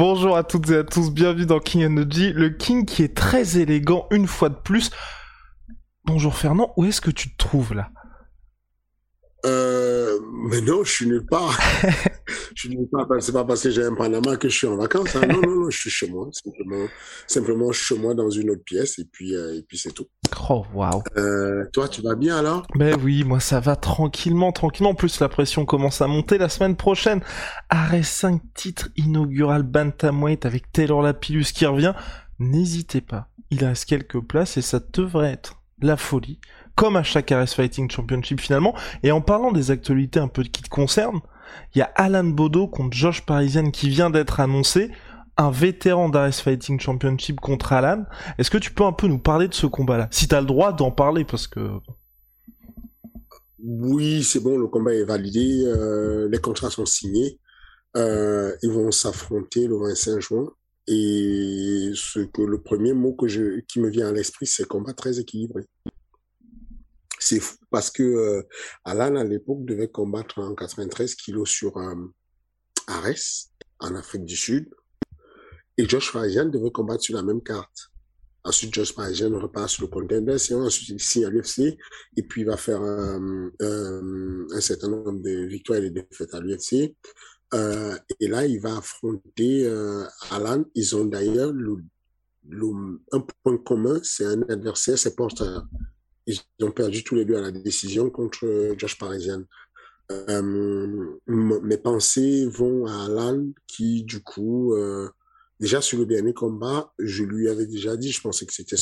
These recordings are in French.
Bonjour à toutes et à tous, bienvenue dans King Energy, le King qui est très élégant une fois de plus. Bonjour Fernand, où est-ce que tu te trouves là? Euh, mais non, je suis nulle part. je suis nulle part. C'est pas parce que j'ai un Panama que je suis en vacances. Hein. Non, non, non, je suis chez moi. Simplement, simplement chez moi dans une autre pièce et puis, euh, et puis c'est tout. Oh, waouh. Euh, toi, tu vas bien alors? Ben oui, moi ça va tranquillement, tranquillement. En plus, la pression commence à monter la semaine prochaine. Arrêt 5 titres inaugural Bantamweight avec Taylor Lapillus qui revient. N'hésitez pas, il reste quelques places et ça devrait être la folie comme à chaque RS Fighting Championship finalement. Et en parlant des actualités un peu qui te concernent, il y a Alan Bodo contre Josh Parisian qui vient d'être annoncé, un vétéran d'RS Fighting Championship contre Alan. Est-ce que tu peux un peu nous parler de ce combat-là? Si tu as le droit d'en parler, parce que... Oui, c'est bon, le combat est validé, euh, les contrats sont signés. Euh, ils vont s'affronter le 25 juin. Et ce que le premier mot que je, qui me vient à l'esprit, c'est combat très équilibré. C'est fou parce que euh, Alan, à l'époque, devait combattre en 93 kilos sur Ares, en Afrique du Sud. Et Josh Parajian devait combattre sur la même carte. Ensuite, Josh Parajian repart sur le contender, ensuite il signe à l'UFC, et puis il va faire euh, euh, un certain nombre de victoires et de défaites à l'UFC. Euh, et là, il va affronter Alan. Ils ont d'ailleurs le, le, un point commun, c'est un adversaire, c'est Porter ils ont perdu tous les deux à la décision contre Josh Parisian. Mes pensées vont à Alan qui, du coup, déjà sur le dernier combat, je lui avais déjà dit, je pensais que c'était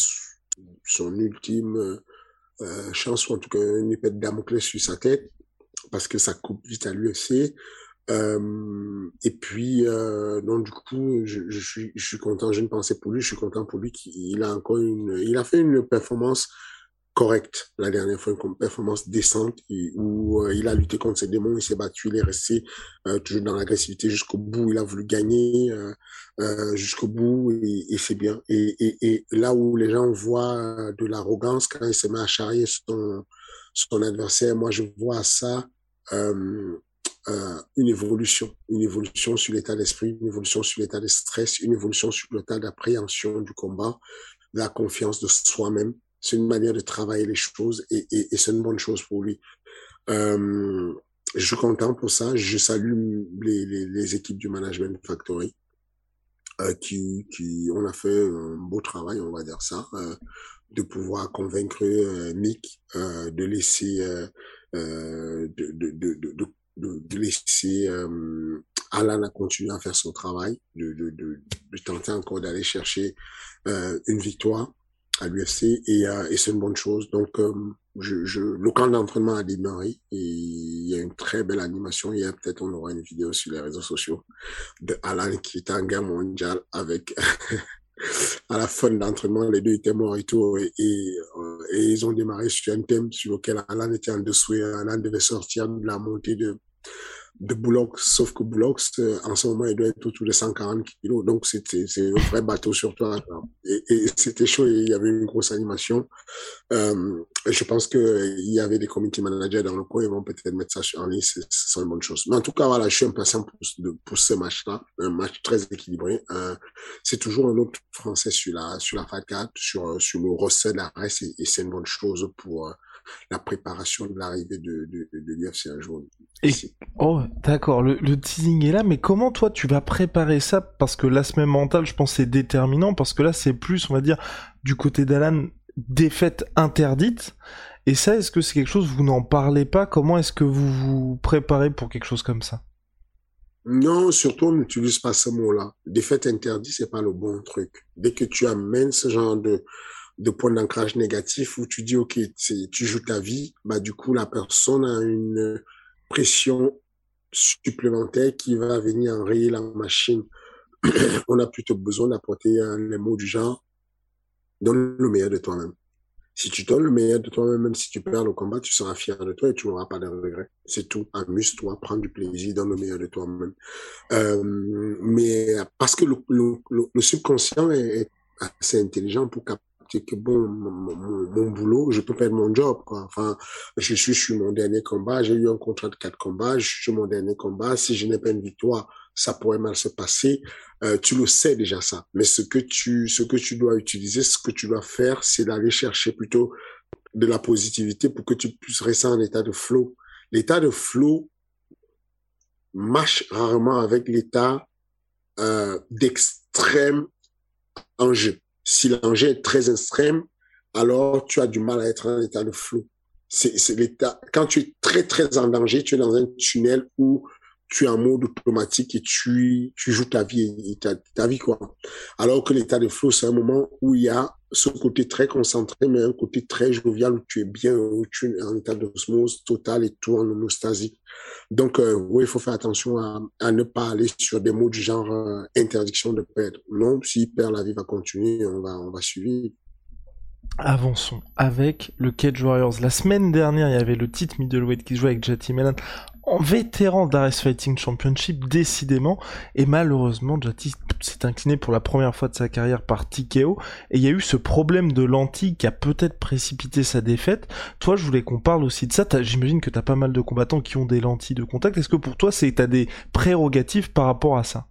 son ultime euh, chance, ou en tout cas une épée de Damoclès sur sa tête, parce que ça coupe vite à l'UFC. Euh, et puis, euh, du coup, je, je, suis, je suis content. J'ai une pensée pour lui. Je suis content pour lui qu'il a encore une. Il a fait une performance correct la dernière fois, une performance décente où euh, il a lutté contre ses démons, il s'est battu, il est resté euh, toujours dans l'agressivité jusqu'au bout, il a voulu gagner euh, jusqu'au bout et, c'est bien. Et, là où les gens voient de l'arrogance quand il se met à charrier son, son adversaire, moi je vois ça une évolution, une évolution sur l'état d'esprit, une évolution sur l'état de stress, une évolution sur l'état d'appréhension du combat, la confiance de soi-même c'est une manière de travailler les choses et, et, c'est une bonne chose pour lui. Euh, je suis content pour ça. Je salue les, les, équipes du Management Factory euh, qui, qui on a fait un beau travail, on va dire ça, euh, de pouvoir convaincre Nick euh, de laisser de, de, de, de, laisser Alan à continuer à faire son travail, de, de, de tenter encore d'aller chercher une victoire à l'UFC et, euh, et c'est une bonne chose. Donc, euh, je, je, le camp d'entraînement a démarré et il y a une très belle animation. Il y a peut-être, on aura une vidéo sur les réseaux sociaux de Alan qui est en guerre mondiale avec à la fin d'entraînement, les deux étaient morts et tout, et, et, euh, et, ils ont démarré sur un thème sur lequel Alan était en dessous et Alan devait sortir de la montée de de Boulogne, sauf que Boulogne, en ce moment, il doit être autour de 140 kilos. Donc, c'était c'est un vrai bateau sur toi. Et, et c'était chaud il y avait une grosse animation. Euh, je pense qu'il y avait des community managers dans le coin, ils vont peut-être mettre ça en ligne, c'est une bonne chose. Mais en tout cas, voilà, je suis impatient pour, pour ce match-là, un match très équilibré. Euh, c'est toujours un autre Français sur la, sur la FAT4, sur, sur le recette de la reste, et, et c'est une bonne chose pour la préparation de l'arrivée de, de, de l'UFC un jour. Et, oh, d'accord, le, le, teasing est là, mais comment toi tu vas préparer ça? Parce que l'aspect mental, je pense, c'est déterminant, parce que là, c'est plus, on va dire, du côté d'Alan, défaite interdite. Et ça, est-ce que c'est quelque chose, vous n'en parlez pas? Comment est-ce que vous vous préparez pour quelque chose comme ça? Non, surtout, on n'utilise pas ce mot-là. Défaite interdite, c'est pas le bon truc. Dès que tu amènes ce genre de, de point d'ancrage négatif où tu dis, OK, tu joues ta vie, bah, du coup, la personne a une pression supplémentaire qui va venir enrayer la machine. On a plutôt besoin d'apporter un mot du genre, donne le meilleur de toi-même. Si tu donnes le meilleur de toi-même, même si tu perds le combat, tu seras fier de toi et tu n'auras pas de regrets. C'est tout. Amuse-toi, prends du plaisir, donne le meilleur de toi-même. Euh, mais parce que le, le, subconscient est, assez intelligent pour capter que bon, mon, boulot, je peux perdre mon job. Enfin, je suis sur mon dernier combat, j'ai eu un contrat de quatre combats, je suis sur mon dernier combat. Si je n'ai pas une victoire, ça pourrait mal se passer. Euh, tu le sais déjà ça. Mais ce que tu, ce que tu dois utiliser, ce que tu dois faire, c'est d'aller chercher plutôt de la positivité pour que tu puisses rester en état de flow. L'état de flow marche rarement avec l'état euh, d'extrême enjeu. Si l'enjeu est très extrême, alors tu as du mal à être en état de flou. C'est l'état. Quand tu es très très en danger, tu es dans un tunnel où tu es en mode automatique et tu, tu joues ta vie, ta, ta vie quoi. Alors que l'état de flow, c'est un moment où il y a ce côté très concentré, mais un côté très jovial où tu es bien, où tu es en état d'osmose totale et tout en homostasie. Donc, euh, il faut faire attention à, à, ne pas aller sur des mots du genre euh, interdiction de perdre. Non, s'il perd, la vie va continuer, on va, on va suivre. Avançons avec le Cage Warriors. La semaine dernière, il y avait le titre middleweight qui jouait avec Jati Melan en vétéran d'Ares Fighting Championship, décidément. Et malheureusement, Jati s'est incliné pour la première fois de sa carrière par TKO. Et il y a eu ce problème de lentille qui a peut-être précipité sa défaite. Toi, je voulais qu'on parle aussi de ça. J'imagine que tu as pas mal de combattants qui ont des lentilles de contact. Est-ce que pour toi, c'est as des prérogatives par rapport à ça?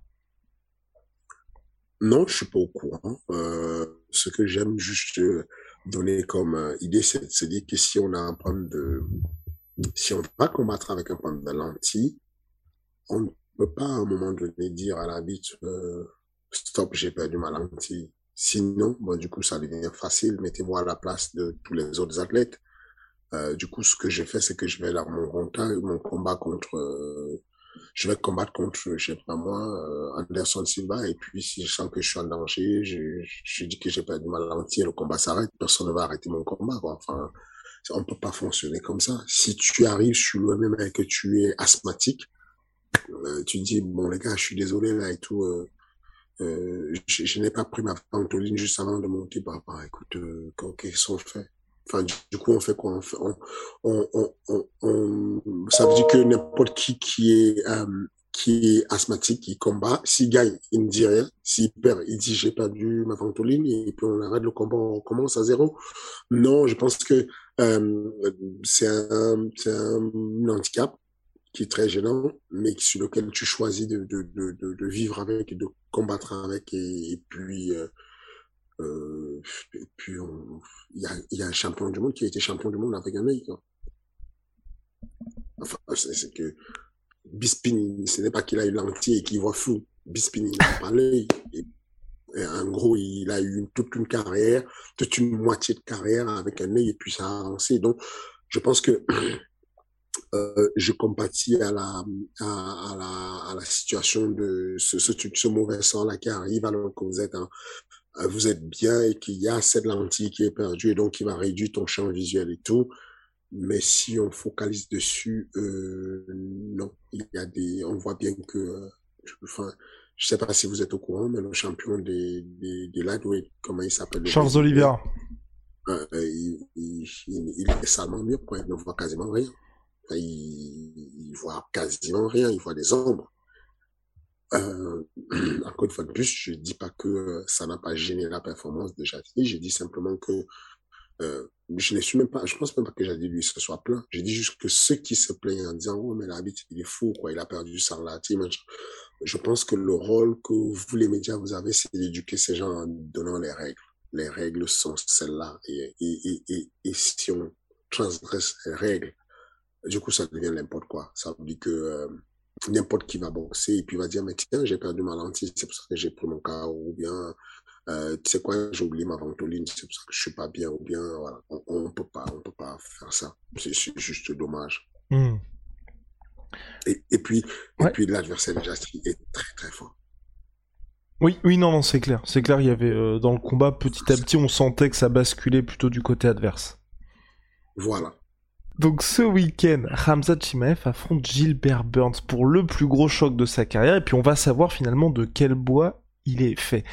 Non, je suis pas au courant. Euh, ce que j'aime juste euh, donner comme euh, idée, c'est de se dire que si on a un problème de si on va combattre avec un problème de lentille, on ne peut pas à un moment donné dire à l'arbitre euh, stop, j'ai perdu ma lentille. Sinon, bon, du coup, ça devient facile. Mettez-moi à la place de tous les autres athlètes. Euh, du coup, ce que j'ai fait, c'est que je vais là mon mon combat contre, euh, je vais combattre contre, je sais pas moi, euh, Anderson Silva. Et puis, si je sens que je suis en danger, je, je dis que j'ai perdu ma lentille, le combat s'arrête. Personne ne va arrêter mon combat. Quoi. Enfin, on peut pas fonctionner comme ça. Si tu arrives sur le même et que tu es asthmatique, euh, tu dis, bon, les gars, je suis désolé là et tout, euh, euh, je, n'ai pas pris ma pantoline juste avant de monter. Bah, bah écoute, euh, qu'est-ce qu'on fait Enfin, du, coup, on fait quoi? On, Ça veut dire que n'importe qui qui est qui est asthmatique, qui combat, s'il gagne, il ne dit rien. S'il perd, il dit j'ai perdu ma ventoline et puis on arrête le combat, on commence à zéro. Non, je pense que euh, c'est un, un handicap qui est très gênant, mais sur lequel tu choisis de, de, de, de vivre avec et de combattre avec. Et, puis, euh, euh, puis il y, a, y a un champion du monde qui a été champion du monde avec un œil. Enfin, c'est que Bispin, ce n'est pas qu'il a eu l'entier et qu'il voit flou. Bispin, il n'a pas l'œil. En gros, il a eu toute une carrière, toute une moitié de carrière avec un œil et puis ça a avancé. Donc, je pense que euh, je compatis à la, situation de ce, ce, ce mauvais sort-là qui arrive alors que vous êtes, vous êtes bien et qu'il y a cette lentille qui est perdue et donc il va réduire ton champ visuel et tout. Mais si on focalise dessus, euh, non, il y a des, on voit bien que, euh, je sais pas si vous êtes au courant, mais le champion des, des, des lightweight, comment il s'appelle Charles Olivier. Euh, il, il, il, est salement mieux, quoi. Il ne voit quasiment rien. il, il voit quasiment rien. Il voit des ombres. Euh, encore une fois de plus, je dis pas que ça n'a pas gêné la performance de Jati. Je dis simplement que euh, je ne suis même pas, je pense même pas que j'ai dit lui ce soit plein. J'ai dit juste que ceux qui se plaignent en disant, oh, mais l'arbitre, il est fou, quoi, il a perdu sa relative. Je pense que le rôle que vous, les médias, vous avez, c'est d'éduquer ces gens en donnant les règles. Les règles sont celles-là. Et, si on transgresse les règles, du coup, ça devient n'importe quoi. Ça veut dire que euh, n'importe qui va boxer et puis va dire, mais tiens, j'ai perdu ma lentille, c'est pour ça que j'ai pris mon cas, ou bien euh, tu sais quoi, j'ai oublié ma ventoline, c'est pour ça que je suis pas bien ou bien. On, ne peut pas, on peut pas faire ça. C'est juste dommage. Hmm. Et, et, puis, et puis l'adversaire de Jastri est très très fort. Oui, oui, non, non, c'est clair. C'est clair, il y avait euh, dans le combat, petit à petit, on sentait que ça basculait plutôt du côté adverse. Voilà. Donc ce week-end, Hamza Chimaev affronte Gilbert Burns pour le plus gros choc de sa carrière, et puis on va savoir finalement de quel bois il est fait.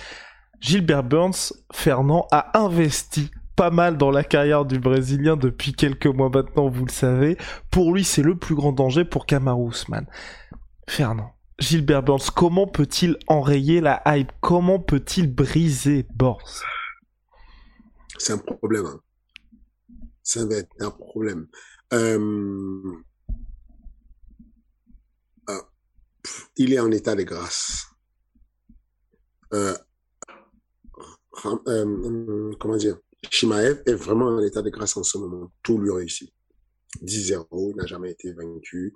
Gilbert Burns, Fernand, a investi pas mal dans la carrière du Brésilien depuis quelques mois maintenant, vous le savez. Pour lui, c'est le plus grand danger pour Kamaru Usman. Fernand, Gilbert Burns, comment peut-il enrayer la hype? Comment peut-il briser Burns? C'est un problème. Hein. C'est un problème. Euh, euh, il est en état de grâce. Euh, comment dire? Shimaev est vraiment en état de grâce en ce moment. Tout lui réussit. 10-0, il n'a jamais été vaincu.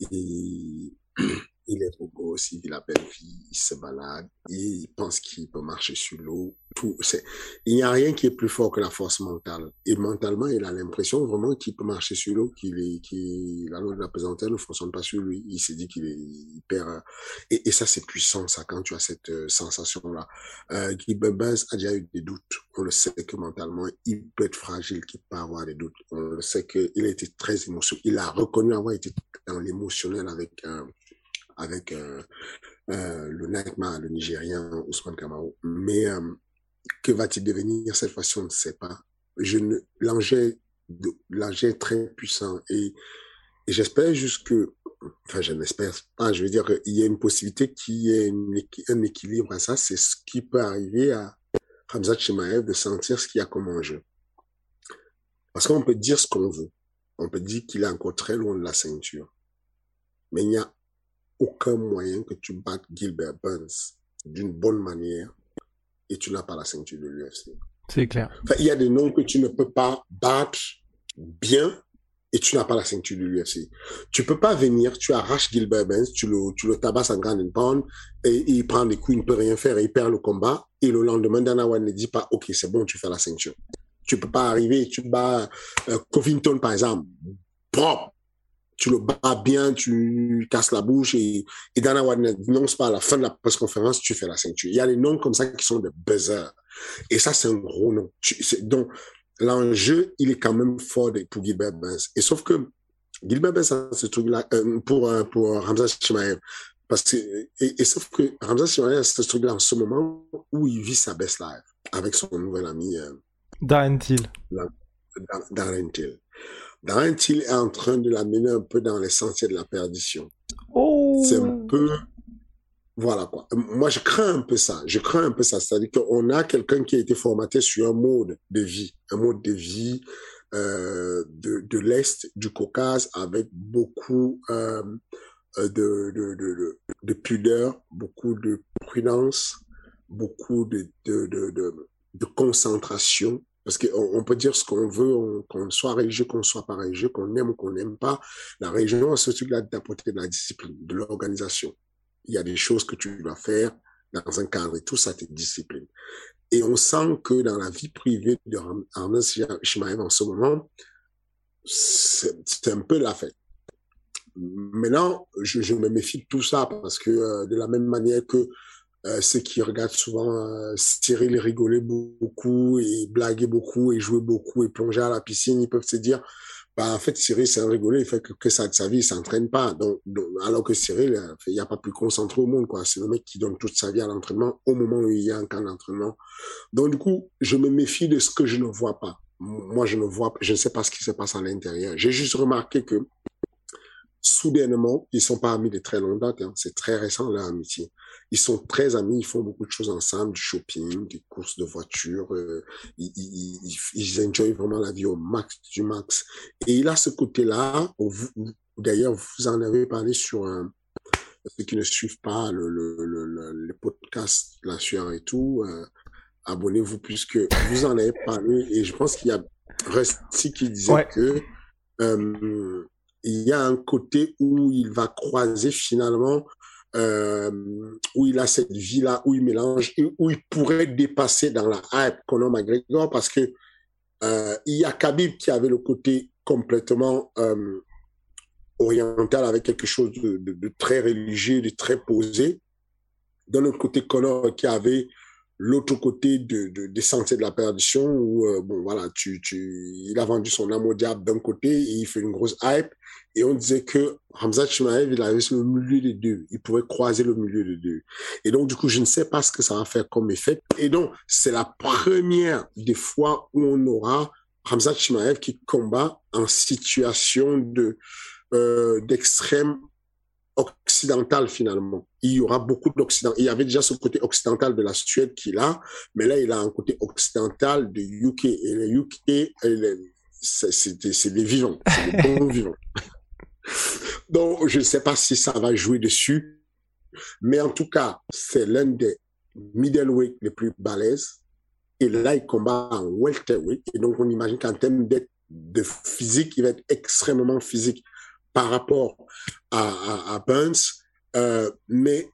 Et il est trop beau aussi, il a belle vie, il se balade, il pense qu'il peut marcher sur l'eau. Tout, c'est, il n'y a rien qui est plus fort que la force mentale. Et mentalement, il a l'impression vraiment qu'il peut marcher sur l'eau, qu'il est, qu'il, la loi de la pesanteur ne fonctionne pas sur lui. Il s'est dit qu'il est, il perd, et, et ça, c'est puissant, ça, quand tu as cette euh, sensation-là. Euh, Guy Buzz a déjà eu des doutes. On le sait que mentalement, il peut être fragile, qu'il peut avoir des doutes. On le sait qu'il a été très émotionnel. Il a reconnu avoir été dans l'émotionnel avec un, euh, le Nightmare, le Nigérien Ousmane Kamau. Mais euh, que va-t-il devenir cette fois-ci On ne sait pas. L'enjeu, est très puissant et, j'espère juste que, enfin, je n'espère pas, je veux dire qu'il y a une possibilité qu'il y ait un équilibre à ça. C'est ce qui peut arriver à Hamza Chimaev de sentir ce qu'il y a comme enjeu. Parce qu'on peut dire ce qu'on veut. On peut dire qu'il est encore très loin de la ceinture. Mais il y a aucun moyen que tu battes Gilbert Burns d'une bonne manière et tu n'as pas la ceinture de l'UFC. C'est clair. il y a des noms que tu ne peux pas battre bien et tu n'as pas la ceinture de l'UFC. Tu peux pas venir, tu arraches Gilbert Burns, tu le, tu le tabasses en grand pound et, il prend des coups, il ne peut rien faire et il perd le combat. Et le lendemain, Dana White ne dit pas, OK, c'est bon, tu fais la ceinture. Tu peux pas arriver et tu bats euh, Covington, par exemple. Propre tu le bats bien, tu casses la bouche et, et Dana White n'annonce pas à la fin de la presse-conférence, tu fais la ceinture. Il y a des noms comme ça qui sont des buzzers. Et ça, c'est un gros nom. donc, l'enjeu, il est quand même fort pour Gilbert Burns. Et sauf que Gilbert Burns a ce truc-là, euh, pour, euh, pour Ramza Shimaev. Parce que, et, sauf que Ramza Shimaev a ce truc-là en ce moment où il vit sa best life avec son nouvel ami. Euh, Darren Till. Darren Till. Darren Till est en train de l'amener un peu dans l'essentiel de la perdition. Oh. C'est un peu, voilà quoi. Moi, je crains un peu ça. Je crains un peu ça. C'est-à-dire qu'on a quelqu'un qui a été formaté sur un mode de vie, un mode de vie euh, de, de l'Est du Caucase avec beaucoup euh, de, de, de, de, pudeur, beaucoup de prudence, beaucoup de, de, de, de concentration parce qu'on peut dire ce qu'on veut, qu'on soit religieux, qu'on soit pas religieux, qu'on aime ou qu'on n'aime pas. La religion a ce truc-là d'apporter de la discipline, de l'organisation. Il y a des choses que tu dois faire dans un cadre et tout ça, te discipline. Et on sent que dans la vie privée de Arnaud Shimaev en ce moment, c'est un peu la fête. Maintenant, je, je, me méfie de tout ça parce que euh, de la même manière que euh, ceux qui regardent souvent euh, Cyril rigoler beaucoup et blaguer beaucoup et jouer beaucoup et plonger à la piscine, ils peuvent se dire, bah, en fait, Cyril, c'est un rigolé, il fait que, ça de sa vie, il s'entraîne pas. Donc, alors que Cyril, euh, il n'y a pas plus concentré au monde, quoi. C'est le mec qui donne toute sa vie à l'entraînement au moment où il y a un camp d'entraînement. Donc, du coup, je me méfie de ce que je ne vois pas. Moi, je ne vois, je ne sais pas ce qui se passe à l'intérieur. J'ai juste remarqué que, soudainement, ils sont pas amis de très longue date, hein. c'est très récent leur amitié. Ils sont très amis, ils font beaucoup de choses ensemble, du shopping, des courses de voitures, euh, ils, ils, ils, enjoy vraiment la vie au max du max. Et il a ce côté-là, d'ailleurs, vous en avez parlé sur un, ceux qui ne suivent pas le, le, le, le podcast la sueur et tout, euh, abonnez-vous puisque vous en avez parlé et je pense qu'il y a Rusty qui disait que euh, il y a un côté où il va croiser finalement euh, où il a cette vie-là, où il mélange, où il pourrait dépasser dans la hype Conor McGregor parce que euh, il y a Khabib qui avait le côté complètement euh, oriental avec quelque chose de, très religieux, de très posé. Dans le côté Conor qui avait l'autre côté de, de, des sentiers de la perdition où, bon, voilà, tu, il a vendu son âme au diable d'un côté et il fait une grosse hype. Et on disait que Hamza Chimaev, il avait le milieu des deux. Il pouvait croiser le milieu des deux. Et donc, du coup, je ne sais pas ce que ça va faire comme effet. Et donc, c'est la première des fois où on aura Hamza Chimaev qui combat en situation euh, d'extrême occidental finalement. Il y aura beaucoup d'occident. Il y avait déjà ce côté occidental de la Suède qu'il a, mais là il a un côté occidental de UK. Et les UK, c'est des vivants, c'est des bons vivants. Donc je ne sais pas si ça va jouer dessus, mais en tout cas c'est l'un des middleweight les plus balèzes. Et là il combat en welterweight. Et donc on imagine qu'en termes de, physique, il va être extrêmement physique par rapport à Burns. Euh, mais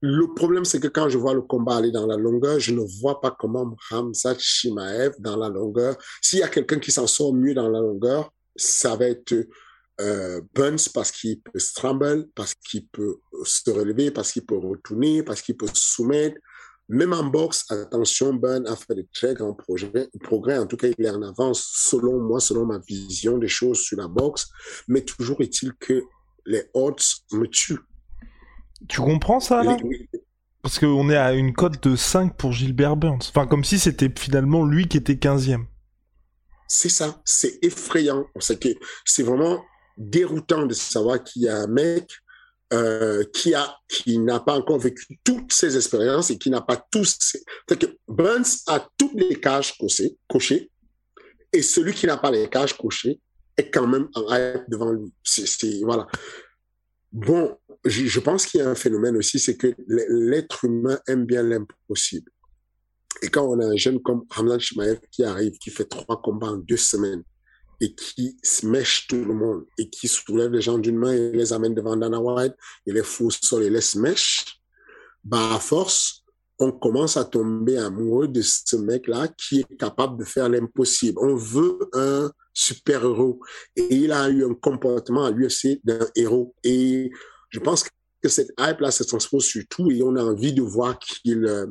le problème, c'est que quand je vois le combat aller dans la longueur, je ne vois pas comment Hamza Shimaev dans la longueur. S'il y a quelqu'un qui s'en sort mieux dans la longueur, ça va être euh, Burns parce qu'il peut scramble, parce qu'il peut se relever, parce qu'il peut retourner, parce qu'il peut soumettre. Même en boxe, attention, Ben a fait de très grands projets, progrès. En tout cas, il est en avance, selon moi, selon ma vision des choses sur la boxe. Mais toujours est-il que les odds me tuent. Tu comprends ça, là? Les- Parce qu'on est à une cote de 5 pour Gilbert Burns. Enfin, comme si c'était finalement lui qui était 15e. C'est ça, c'est effrayant. C'est que c'est vraiment déroutant de savoir qu'il y a un mec euh, qui a qui n'a pas encore vécu toutes ces expériences et qui n'a pas tous. Ces... Que Burns a toutes les cages cochées, et celui qui n'a pas les cages cochées est quand même en hype devant lui. Voilà. Bon, je, je pense qu'il y a un phénomène aussi, c'est que l'être humain aime bien l'impossible. Et quand on a un jeune comme Hamdan Shimaev qui arrive, qui fait trois combats en deux semaines et qui mèche tout le monde et qui soulève les gens d'une main et les amène devant Dana White et les fout au sol et les mèche, bah à force, on commence à tomber amoureux de ce mec-là qui est capable de faire l'impossible. On veut un super-héros et il a eu un comportement à l'UFC d'un héros. Et je pense que cette hype-là se transpose sur tout et on a envie de voir qu'il... euh,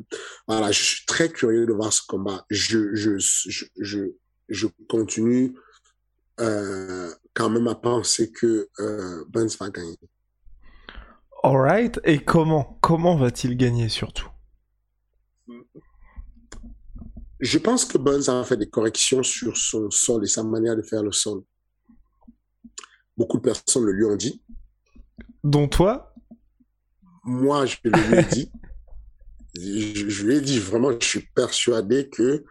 voilà, je suis très curieux de voir ce combat. Je, je, je, je continue euh, quand même à penser que euh, Burns va gagner. Alright. Et comment Comment va-t-il gagner surtout? Je pense que Burns a fait des corrections sur son sol et sa manière de faire le sol. Beaucoup de personnes le lui ont dit. Dont toi? Moi, je le lui ai dit. Je, je lui ai dit vraiment, je suis persuadé que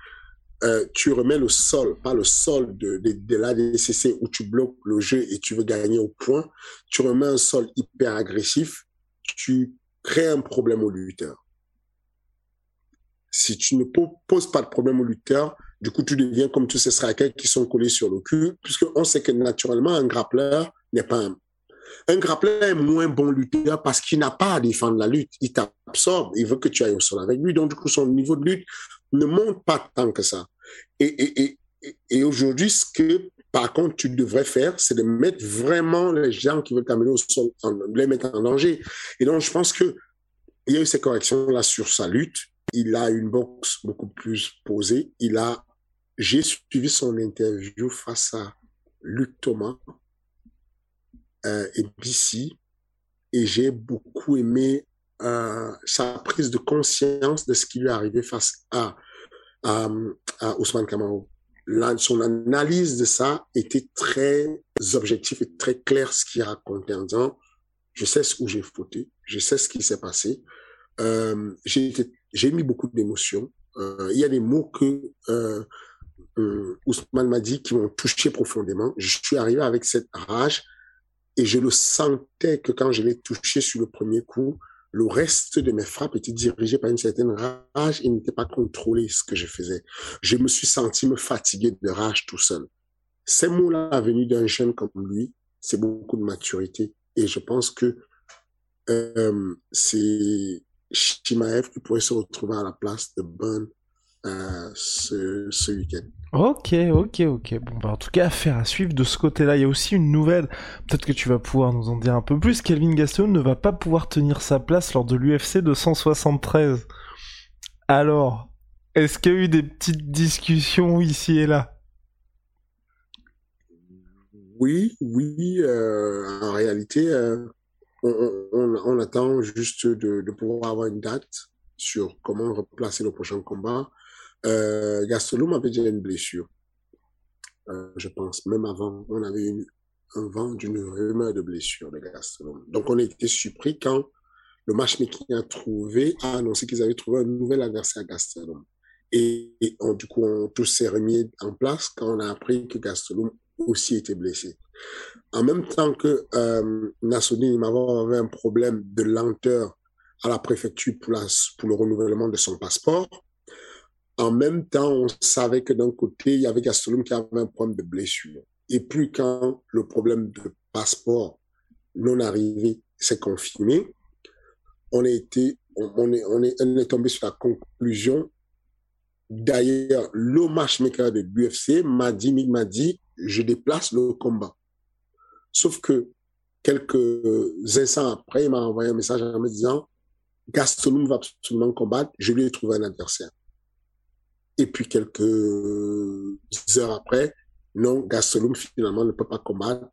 euh, tu remets le sol, pas le sol de, de, de l'ADCC où tu bloques le jeu et tu veux gagner au point. Tu remets un sol hyper agressif, tu crées un problème au lutteur. Si tu ne po- poses pas de problème au lutteur, du coup, tu deviens comme tous ces strikers qui sont collés sur le cul, puisqu'on sait que naturellement, un grappleur n'est pas un un grappleur est moins bon lutteur parce qu'il n'a pas à défendre la lutte. Il t'absorbe. Il veut que tu ailles au sol avec lui. Donc, du coup, son niveau de lutte ne monte pas tant que ça. Et, et, et, et- aujourd'hui, ce que, par contre, tu devrais faire, c'est de mettre vraiment les gens qui veulent t'amener au sol, en- les mettre en danger. Et donc, je pense que il y a eu ces corrections-là sur sa lutte. Il a une boxe beaucoup plus posée. Il a, j'ai suivi son interview face à Luc Thomas euh, et BC et j'ai beaucoup aimé euh, sa prise de conscience de ce qui lui est arrivé face à, à, Ousmane Kamaro. Là, son analyse de ça était très objective et très claire ce qu'il racontait en disant je sais où j'ai fauté, je sais ce qui s'est passé. Euh, j'ai mis beaucoup d'émotions. Euh, il y a des mots que Ousmane m'a dit qui m'ont touché profondément. Je suis arrivé avec cette rage et je le sentais que quand je l'ai touché sur le premier coup, le reste de mes frappes était dirigé par une certaine rage et n'était pas contrôlé ce que je faisais. Je me suis senti me fatiguer de rage tout seul. Ces mots-là venus d'un jeune comme lui, c'est beaucoup de maturité et je pense que euh, c'est Shimaev qui pourrait se retrouver à la place de Burn euh, ce, ce week-end. Ok, ok, ok. Bon, bah, en tout cas, affaire à suivre de ce côté-là. Il y a aussi une nouvelle, peut-être que tu vas pouvoir nous en dire un peu plus. Kelvin Gastelum ne va pas pouvoir tenir sa place lors de l'UFC 273. Alors, est-ce qu'il y a eu des petites discussions ici et là? Oui, oui. Euh, en réalité, euh, on, attend juste de, de, pouvoir avoir une date sur comment replacer le prochain combat. Euh, Gastelum avait déjà une blessure. Euh, je pense, même avant, on avait une, un vent d'une rumeur de blessure de Gastelum. Donc, on était surpris quand le matchmaking a trouvé, a annoncé qu'ils avaient trouvé un nouvel adversaire à Gastelum. Et, on, du coup, on, tout s'est remis en place quand on a appris que Gastelum aussi était blessé. En même temps que euh, Nassoudine Imavov avait un problème de lenteur à la préfecture pour le renouvellement de son passeport, en même temps, on savait que d'un côté, il y avait Gastelum qui avait un problème de blessure. Et puis quand le problème de passeport non arrivé s'est confirmé, on, est tombé sur la conclusion. D'ailleurs, le matchmaker de l'UFC m'a dit, m'a dit, je déplace le combat. Sauf que quelques instants après, il m'a envoyé un message en me disant, Gastelum va absolument combattre, je lui ai trouvé un adversaire. Et puis quelques heures après, non, Gastelum finalement ne peut pas combattre.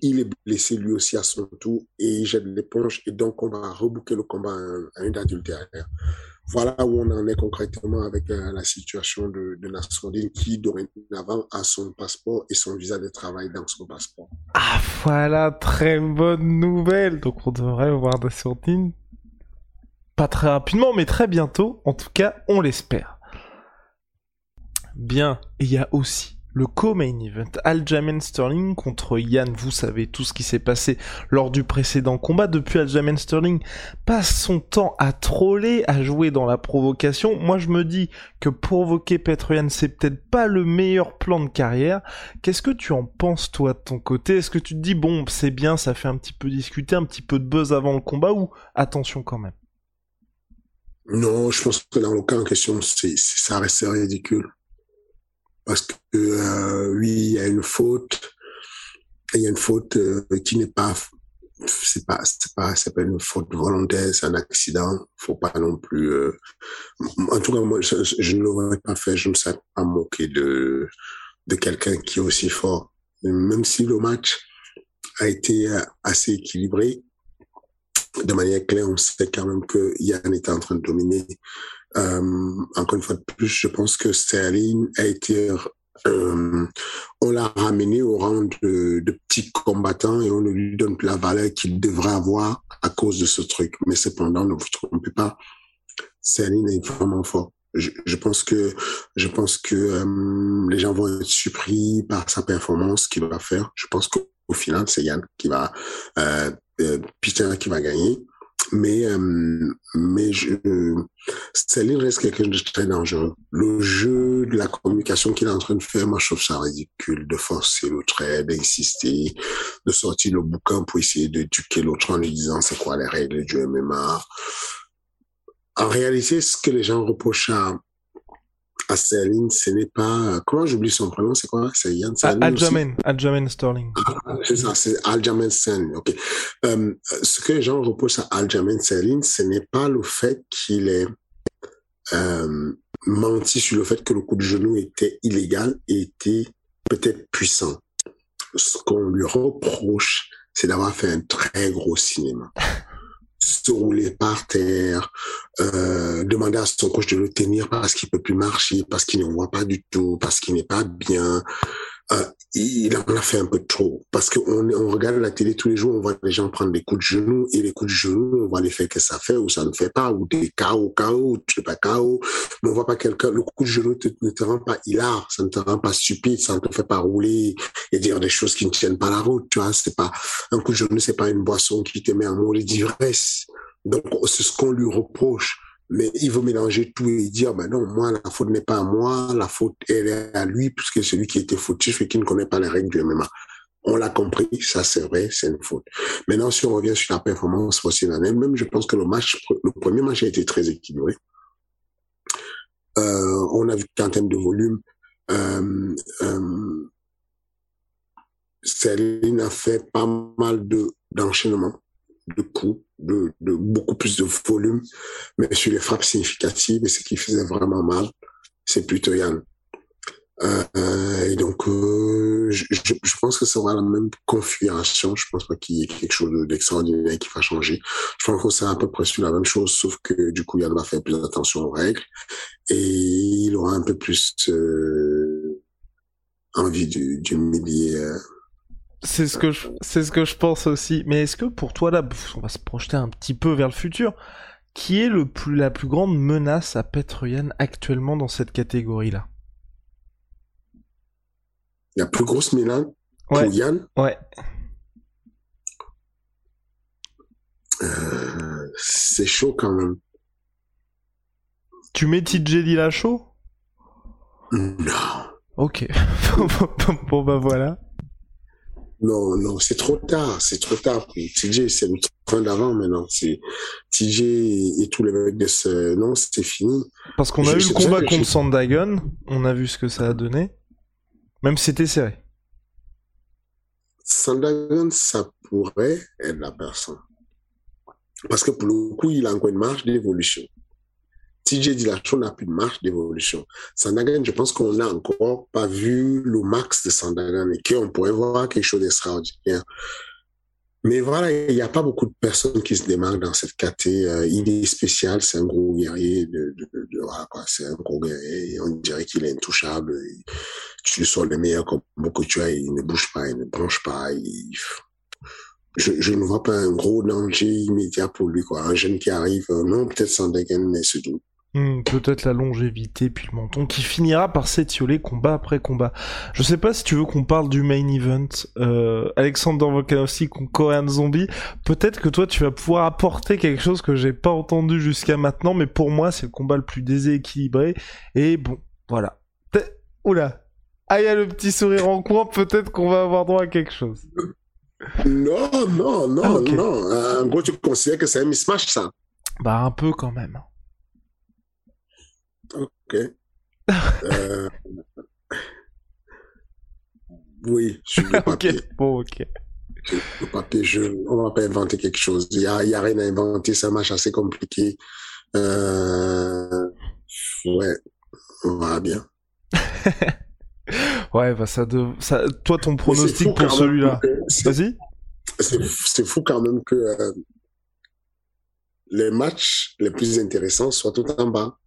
Il est blessé lui aussi à son tour et il jette l'éponge et donc on va rebooker le combat à, une date ultérieure. Voilà où on en est concrètement avec euh, la situation de, de Nassourdine qui dorénavant a son passeport et son visa de travail dans son passeport. Ah voilà, très bonne nouvelle. Donc on devrait voir Nassourdine pas très rapidement mais très bientôt. En tout cas, on l'espère. Bien, et il y a aussi le co-main event Aljamain Sterling contre Yann. Vous savez tout ce qui s'est passé lors du précédent combat. Depuis Aljamain Sterling passe son temps à troller, à jouer dans la provocation. Moi je me dis que provoquer Petr Yann c'est peut-être pas le meilleur plan de carrière. Qu'est-ce que tu en penses toi de ton côté? Est-ce que tu te dis bon c'est bien, ça fait un petit peu discuter, un petit peu de buzz avant le combat ou attention quand même? Non, je pense que dans le cas en question, c'est, ça reste ridicule parce que euh, oui, il y a une faute, il y a une faute euh, qui n'est pas, c'est pas, c'est pas, c'est pas une faute volontaire, c'est un accident. Faut pas non plus. Euh, en tout cas, moi, je, ne l'aurais pas fait. Je ne sais pas moquer de de quelqu'un qui est aussi fort, même si le match a été assez équilibré. De manière claire, on sait quand même que Yann était en train de dominer encore une fois de plus, je pense que Sterling a été euh, on l'a ramené au rang de, de, petit combattant et on ne lui donne plus la valeur qu'il devrait avoir à cause de ce truc. Mais cependant, ne vous trompez pas, Sterling est vraiment fort. Je, je, pense que je pense que euh, les gens vont être surpris par sa performance qu'il va faire. Je pense qu'au final, c'est Yann qui va, euh, euh, Peter qui va gagner mais euh, mais je, Staline reste quelqu'un de très dangereux. Le jeu de la communication qu'il est en train de faire, moi je trouve ça ridicule de forcer trait, d'insister, de sortir le bouquin pour essayer d'éduquer l'autre en lui disant c'est quoi les règles du MMA. En réalité, ce que les gens reprochent à Sterling, ce n'est pas. Comment j'oublie son prénom C'est quoi? C'est Yann Sterling Aljamain, Aljamain Sterling. c'est ça, c'est Aljamain Sterling. Ok. Euh, ce que les gens reprochent à Aljamain Sterling, ce n'est pas le fait qu'il ait euh, menti sur le fait que le coup de genou était illégal et était peut-être puissant. Ce qu'on lui reproche, c'est d'avoir fait un très gros cinéma. se rouler par terre, euh, demander à son coach de le tenir parce qu'il peut plus marcher, parce qu'il ne voit pas du tout, parce qu'il n'est pas bien. Euh, il en a fait un peu trop. Parce qu'on on regarde la télé tous les jours, on voit les gens prendre des coups de genoux et les coups de genoux, on voit l'effet que ça fait ou ça ne fait pas ou des KO, KO, tu sais pas KO, mais on voit pas quelqu'un, le coup de genou ne te rend pas hilar, ça ne te rend pas stupide, ça ne te fait pas rouler et dire des choses qui ne tiennent pas la route, tu vois, c'est pas, un coup de genou, c'est pas une boisson qui te met en mot d'ivresse. Donc, c'est ce qu'on lui reproche mais il veut mélanger tout et dire, ben non, moi, la faute n'est pas à moi, la faute, elle est à lui, puisque c'est lui qui était fautif et qui ne connaît pas les règles du MMA. On l'a compris, ça c'est vrai, c'est une faute. Maintenant, si on revient sur la performance en elle-même, je pense que le match, le premier match a été très équilibré. Euh, on a vu qu'en termes de volume, euh, euh, Céline a fait pas mal de d'enchaînements, de coups, de, de, beaucoup plus de volume, mais sur les frappes significatives, et ce qui faisait vraiment mal, c'est plutôt Yann. Euh, et donc, euh, je, je, pense que ça aura la même configuration. Je pense pas qu'il y ait quelque chose d'extraordinaire qui va changer. Je pense que c'est à peu près sur la même chose, sauf que du coup, Yann va faire plus attention aux règles et il aura un peu plus euh, envie du, du millier. C'est ce que je, c'est ce que je pense aussi. Mais est-ce que pour toi là, on va se projeter un petit peu vers le futur. Qui est le plus, la plus grande menace à Yann actuellement dans cette catégorie-là? La plus grosse menace pour Yann? Ouais. Euh, c'est chaud quand même. Tu mets TJ Dilla chaud Non. Ok. bon bah voilà. Non, non, c'est trop tard, c'est trop tard. TJ, c'est le train d'avant maintenant. C'est TJ et, tous les mecs de ce... Non, c'était fini. Parce qu'on a eu le combat contre Sandagon, on a vu ce que ça a donné. Même si c'était serré. Sandagon, ça pourrait être la personne. Parce que pour le coup, il a encore une marge d'évolution. TJ Dillashaw n'a plus de marge d'évolution. Sandagon, je pense qu'on n'a encore pas vu le max de Sandagon et qu'on pourrait voir quelque chose d'extraordinaire. Mais voilà, il n'y a pas beaucoup de personnes qui se démarquent dans cette catégorie. Euh, il est spécial, c'est un gros guerrier. De, de, c'est un gros guerrier. On dirait qu'il est intouchable. tu lui sors le meilleur comme que tu as, il ne bouge pas, il ne bronche pas. je, ne vois pas un gros danger immédiat pour lui. Un jeune qui arrive, euh, non, peut-être sans mais c'est tout. Hmm, peut-être la longévité puis le menton qui finira par s'étioler combat après combat. Je sais pas si tu veux qu'on parle du main event euh, Alexander Volkanovski contre Korean Zombie. Peut-être que toi tu vas pouvoir apporter quelque chose que j'ai pas entendu jusqu'à maintenant, mais pour moi c'est le combat le plus déséquilibré. Et bon, voilà. Oula. Ah, il y a le petit sourire en coin, peut-être qu'on va avoir droit à quelque chose. Non, non, non, ah, non. En gros, tu considères que c'est un mismatch, ça Bah, un peu quand même. Ok. Euh, oui, je suis le papier. ok, bon, ok. Le papier, je... on va pas inventer quelque chose. Il y a, y a rien à inventer, c'est un match assez compliqué. Euh... Ouais, on va bien. ouais, bah ça, de... ça... Toi, ton pronostic pour celui-là. Vas-y. C'est fou quand même que euh, les matchs les plus intéressants soient tout en bas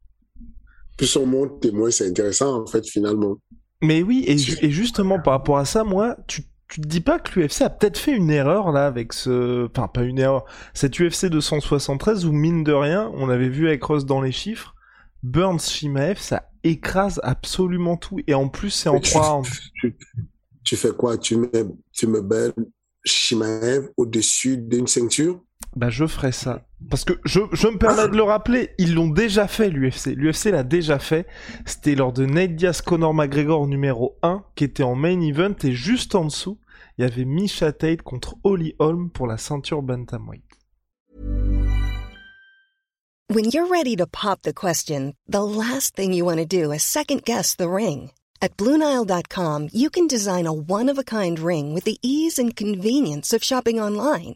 plus on monte et moins c'est intéressant en fait finalement. Mais oui, et, justement par rapport à ça, moi, tu, tu te dis pas que l'UFC a peut-être fait une erreur là avec ce, enfin pas une erreur, cette UFC 273 où mine de rien, on avait vu avec Ross dans les chiffres, Burns Shimaev, ça écrase absolument tout et en plus c'est en trois Tu, fais quoi? Tu mets, tu me Shimaev au-dessus d'une ceinture? Bah je ferai ça. Parce que je, je me permets de le rappeler, ils l'ont déjà fait l'UFC. L'UFC l'a déjà fait. C'était lors de Nate Diaz Conor McGregor numéro 1 qui était en main event et juste en dessous, il y avait Misha Tate contre Holly Holm pour la ceinture bantamweight. When you're ready to pop the question, the last thing you want to do is second guess the ring. At BlueNile.com, you can design a one-of-a-kind ring with the ease and convenience of shopping online.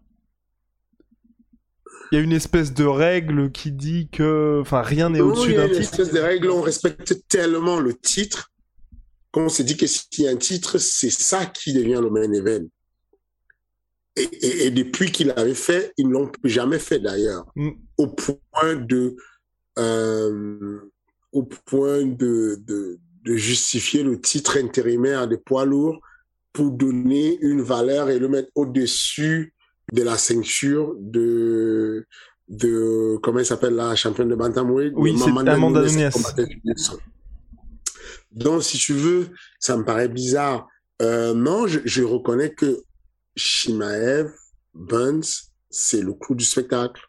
il y a une espèce de règle qui dit que, enfin, rien n'est au-dessus d'un titre. Il y a une espèce de règle, on respecte tellement le titre qu'on s'est dit que s'il y a un titre, c'est ça qui devient le main event. Et, et, depuis qu'il avait fait, ils n'ont jamais fait d'ailleurs, mm. au point de, euh, au point de, de, de, justifier le titre intérimaire des poids lourds pour donner une valeur et le mettre au-dessus de la ceinture de, de comment il s'appelle la championne de bantamweight Oui, c'est Amanda Nunes. Donc, si tu veux, ça me paraît bizarre. Euh, non, je, je, reconnais que Shimaev, Burns, c'est le clou du spectacle.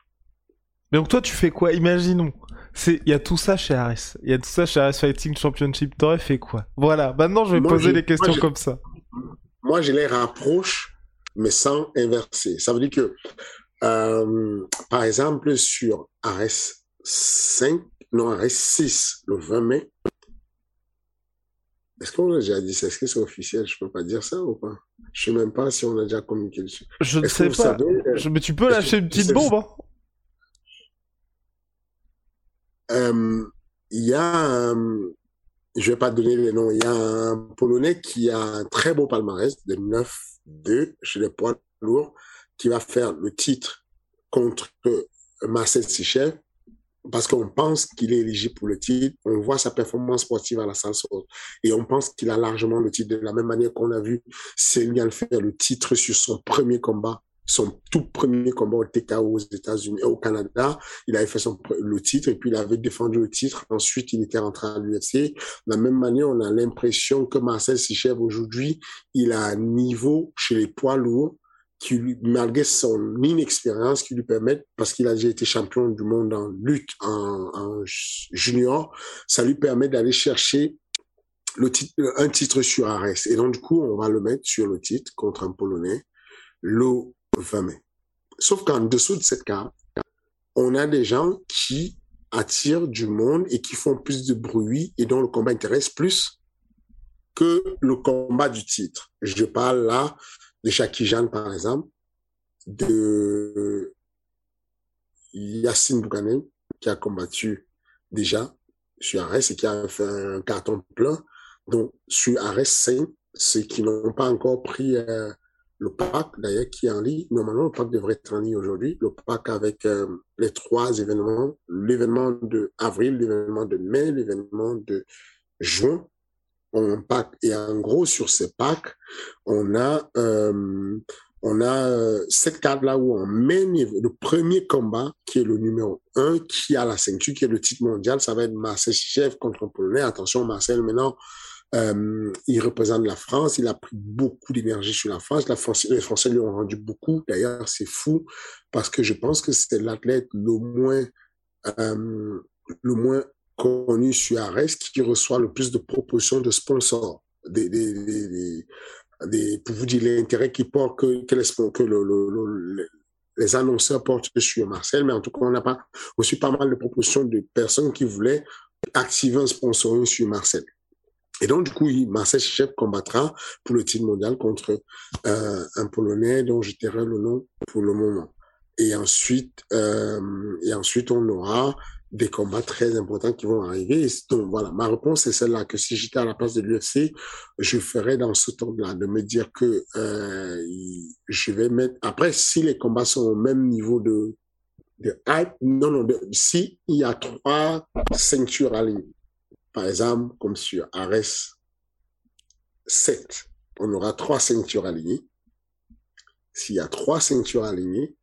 Mais donc toi, tu fais quoi? Imaginons. Il y a tout ça chez Ares. Il y a tout ça chez Ares Fighting Championship. T'aurais fait quoi? Voilà, maintenant je vais poser des questions comme ça. Moi, je les rapproche, mais sans inverser. Ça veut dire que, euh, par exemple, sur Ares 5, non, Ares 6, le 20 mai, est-ce qu'on a déjà dit ça? Est-ce que c'est officiel? Je peux pas dire ça ou pas? Je sais même pas si on a déjà communiqué dessus. Je ne sais pas. Euh, mais tu peux lâcher une petite bombe. Hein euh, il y a, je vais pas donner les noms, il y a un Polonais qui a un très beau palmarès de 9-2 chez les poids lourds, qui va faire le titre contre Marcel Sichev parce qu'on pense qu'il est éligible pour le titre, on voit sa performance sportive à la salle et on pense qu'il a largement le titre. De la même manière qu'on a vu Céline faire le titre sur son premier combat, son tout premier combat au TKO aux États-Unis, au Canada. Il avait fait son, le titre et puis il avait défendu le titre. Ensuite, il était rentré à l'UFC. De la même manière, on a l'impression que Marcel Sichev aujourd'hui, il a un niveau chez les poids lourds qui malgré son inexpérience, qui lui permet, parce qu'il a déjà été champion du monde en lutte en, junior, ça lui permet d'aller chercher le titre, un titre sur Ares. Et donc, du coup, on va le mettre sur le titre contre un Polonais, le 20 mai. Sauf qu'en dessous de cette carte, on a des gens qui attirent du monde et qui font plus de bruit et dont le combat intéresse plus que le combat du titre. Je parle là de Jackie Jeanne, par exemple, de Yacine Bouganem, qui a combattu déjà sur Arès et qui a fait un carton plein. Donc, sur Arès 5, ceux qui n'ont pas encore pris euh, le pack, d'ailleurs, qui est en ligne, normalement, le pack devrait être en ligne aujourd'hui. Le pack avec euh, les trois événements, l'événement de avril, l'événement de mai, l'événement de juin. On pack et en gros sur ces packs on a euh, on a euh, cette carte là où on met le premier combat qui est le numéro 1 qui a la ceinture qui est le titre mondial. Ça va être Marcel Chef contre un Polonais. Attention Marcel maintenant euh, il représente la France, il a pris beaucoup d'énergie sur la France. Les Français lui ont rendu beaucoup. D'ailleurs, c'est fou parce que je pense que c'est l'athlète le moins, euh, le moins connu sur Ares qui reçoit le plus de propositions de sponsors. Des, des, des, pour vous dire l'intérêt qui porte, que, que, les, annonceurs portent sur Marcel, mais en tout cas, on n'a pas aussi pas mal de propositions de personnes qui voulaient activer un sponsoring sur Marcel. Et donc, du coup, Marcel Chef combattra pour le titre mondial contre euh, un Polonais dont je tairai le nom pour le moment. Et ensuite, euh, et ensuite, on aura des combats très importants qui vont arriver. Donc voilà, ma réponse est celle-là, que si j'étais à la place de l'UFC, je ferais dans ce temps-là, de me dire que euh, je vais mettre... Après, si les combats sont au même niveau de, de hype, non, non, si il y a trois ceintures alignées, par exemple, comme sur Ares 7, on aura trois ceintures alignées. S'il y a trois ceintures alignées,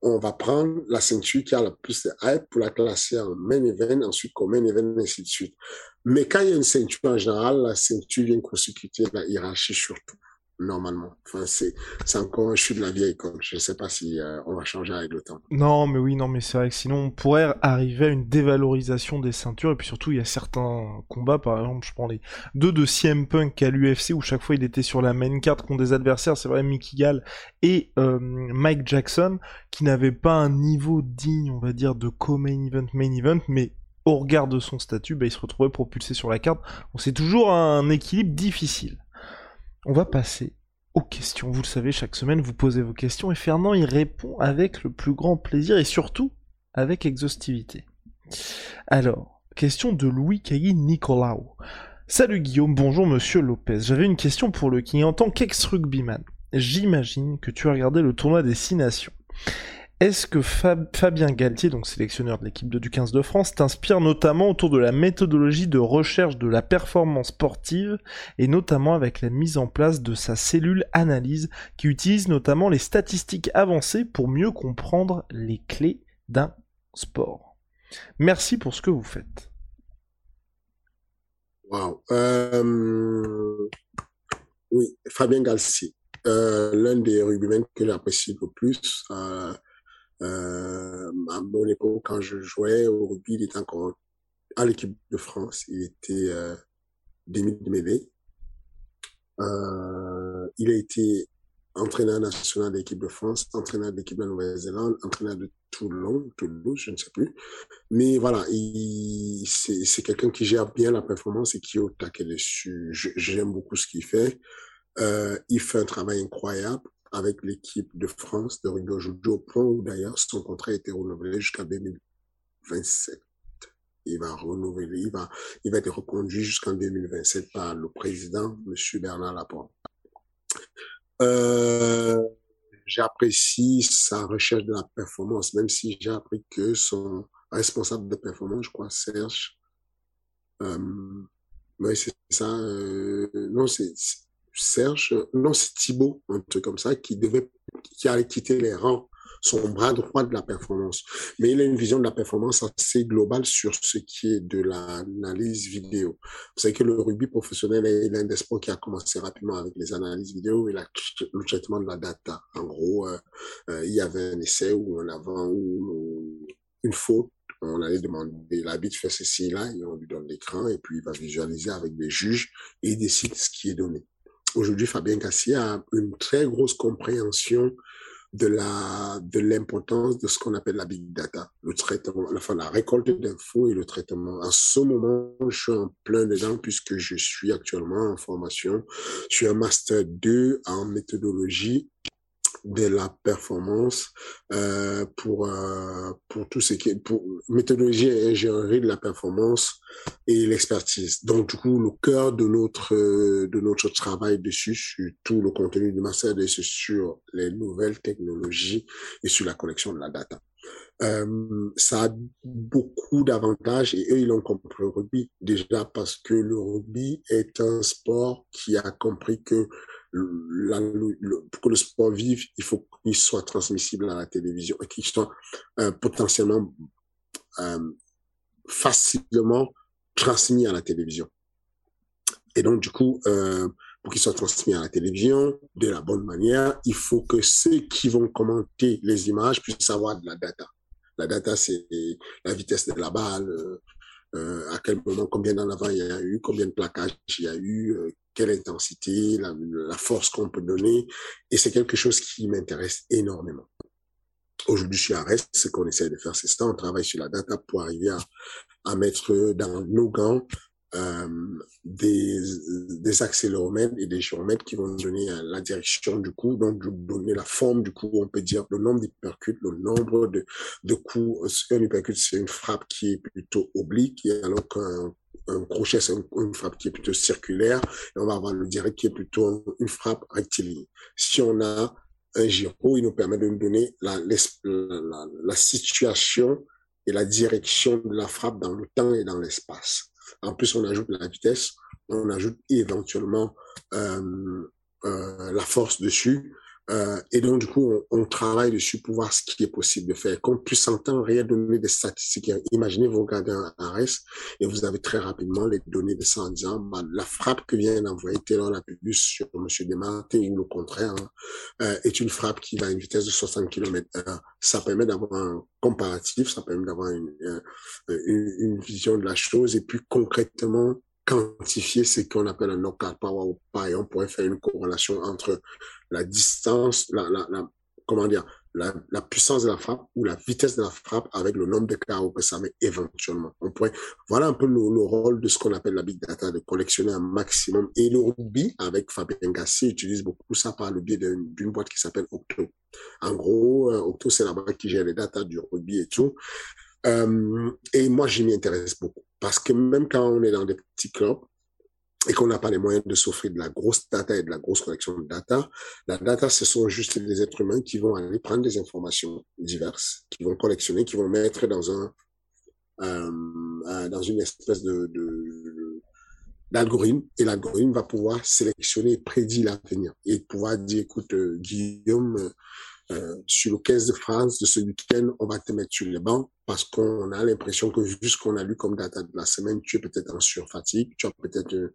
on va prendre la ceinture qui a le plus de hype pour la classer en main event, ensuite comme main event, ainsi de suite. Mais quand il y a une ceinture en général, la ceinture vient consécuter la hiérarchie surtout normalement. Enfin, c'est, encore, je suis de la vieille école. Je ne sais pas si euh, on va changer avec le temps. Non, mais oui, non, mais c'est vrai que sinon on pourrait arriver à une dévalorisation des ceintures. Et puis surtout, il y a certains combats, par exemple, je prends les deux de CM Punk à l'UFC où chaque fois il était sur la main card contre des adversaires, c'est vrai, Mickey Gall et euh, Mike Jackson, qui n'avaient pas un niveau digne, on va dire, de co-main event, main event, mais au regard de son statut, bah, il se retrouvait propulsé sur la carte. C'est toujours un équilibre difficile. On va passer aux questions. Vous le savez, chaque semaine, vous posez vos questions et Fernand y répond avec le plus grand plaisir et surtout avec exhaustivité. Alors, question de Louis Cailly Nicolao. Salut Guillaume, bonjour Monsieur Lopez. J'avais une question pour le King. En tant qu'ex-rugbyman, j'imagine que tu as regardé le tournoi des Six Nations. Est-ce que Fabien Galtier, donc sélectionneur de l'équipe de du 15 de France, t'inspire notamment autour de la méthodologie de recherche de la performance sportive et notamment avec la mise en place de sa cellule analyse qui utilise notamment les statistiques avancées pour mieux comprendre les clés d'un sport? Merci pour ce que vous faites. Wow. Euh, oui, Fabien Galtier, euh, l'un des rugbymen que j'apprécie le plus. Euh, à mon époque, quand je jouais au rugby, il était encore à l'équipe de France. Il était euh, demi de Euh, il a été entraîneur national de l'équipe de France, entraîneur de l'équipe de Nouvelle-Zélande, entraîneur de Toulon, Toulouse, je ne sais plus. Mais voilà, c'est quelqu'un qui gère bien la performance et qui est au taquet dessus. J'aime beaucoup ce qu'il fait. Euh, il fait un travail incroyable avec l'équipe de France de rugby aujourd'hui au point où d'ailleurs son contrat a été renouvelé jusqu'à 2027. Il va renouveler, il va, il va être reconduit jusqu'en 2027 par le président, Monsieur Bernard Laporte. Euh, j'apprécie sa recherche de la performance, même si j'ai appris que son responsable de performance, je crois, Serge, euh, c'est ça, euh, non, c'est Serge, non, c'est Thibaut, un truc comme ça, qui devait, qui allait quitter les rangs, son bras droit de la performance. Mais il a une vision de la performance assez globale sur ce qui est de l'analyse vidéo. Vous savez que le rugby professionnel est l'un des sports qui a commencé rapidement avec les analyses vidéo et la, le traitement de la data. En gros, euh, euh, il y avait un essai ou un avant ou une faute on allait demander, l'arbitre fait ceci là, et on lui donne l'écran, et puis il va visualiser avec des juges, et il décide ce qui est donné aujourd'hui, Fabien Gassier a une très grosse compréhension de la de l'importance de ce qu'on appelle la big data, le traitement, enfin la récolte d'infos et le traitement. À ce moment, je suis en plein dedans puisque je suis actuellement en formation. Suis un master 2 en méthodologie de la performance euh, pour euh, pour tout ce qui est pour méthodologie et ingénierie de la performance et l'expertise. Donc du coup le cœur de notre de notre travail dessus sur tout le contenu du master c'est sur les nouvelles technologies et sur la connexion de la data. Euh, ça a beaucoup d'avantages et eux, ils ont compris le rugby déjà parce que le rugby est un sport qui a compris que pour que le sport vive, il faut qu'il soit transmissible à la télévision et qu'il soit euh, potentiellement euh, facilement transmis à la télévision. Et donc, du coup, euh, pour qu'il soit transmis à la télévision de la bonne manière, il faut que ceux qui vont commenter les images puissent avoir de la data. La data, c'est la vitesse de la balle, à quel moment, combien d'en avant il y a eu, combien de plaquages il y a eu, euh, quelle intensité, la, la force qu'on peut donner. Et c'est quelque chose qui m'intéresse énormément. Aujourd'hui, je suis à Rest. Ce qu'on essaie de faire, c'est ça. On travaille sur la data pour arriver à, à mettre dans nos gants euh, des, des accéléromètres et des géomètres qui vont donner euh, la direction du coup, donc donner la forme du coup, on peut dire le nombre d'hypercutes, le nombre de, de coups. Un hypercute, c'est une frappe qui est plutôt oblique, alors qu'un un crochet, c'est une, frappe qui est plutôt circulaire, et on va avoir le direct qui est plutôt une frappe rectiligne. Si on a un gyro, il nous permet de nous donner la, la, la situation et la direction de la frappe dans le temps et dans l'espace. En plus, on ajoute la vitesse, on ajoute éventuellement euh, euh, la force dessus. Euh, et donc, du coup, on, on, travaille dessus pour voir ce qui est possible de faire. Qu'on puisse en temps réel donner des statistiques. Imaginez, vous regardez un RS et vous avez très rapidement les données de ça en disant, bah, la frappe que vient d'envoyer Taylor Lapidus sur M. Desmarté ou le contraire hein, euh, est une frappe qui va à une vitesse de 60 km Ça permet d'avoir un comparatif, ça permet d'avoir une, une, une vision de la chose et puis concrètement quantifier ce qu'on appelle un knockout power ou pas et on pourrait faire une corrélation entre la distance, la, la, la comment dire, la, puissance de la frappe ou la vitesse de la frappe avec le nombre de KO que ça met éventuellement. On pourrait, voilà un peu le, le rôle de ce qu'on appelle la big data, de collectionner un maximum. Et le rugby, avec Fabien Gassi, utilise beaucoup ça par le biais d'une boîte qui s'appelle Octo. En gros, euh, Octo, c'est la boîte qui gère les data du rugby et tout. Euh, et moi, je m'y intéresse beaucoup. Parce que même quand on est dans des petits clubs, et qu'on n'a pas les moyens de s'offrir de la grosse data et de la grosse collection de data, la data, ce sont juste des êtres humains qui vont aller prendre des informations diverses, qui vont collectionner, qui vont mettre dans un euh, dans une espèce de, d'algorithme et l'algorithme va pouvoir sélectionner et prédire l'avenir et pouvoir dire écoute euh, Guillaume euh, sur le 15 de France de ce week-end on va te mettre sur les bancs parce qu'on a l'impression que vu ce qu'on a lu comme data de la semaine, tu es peut-être en surfatigue, tu as peut-être, euh,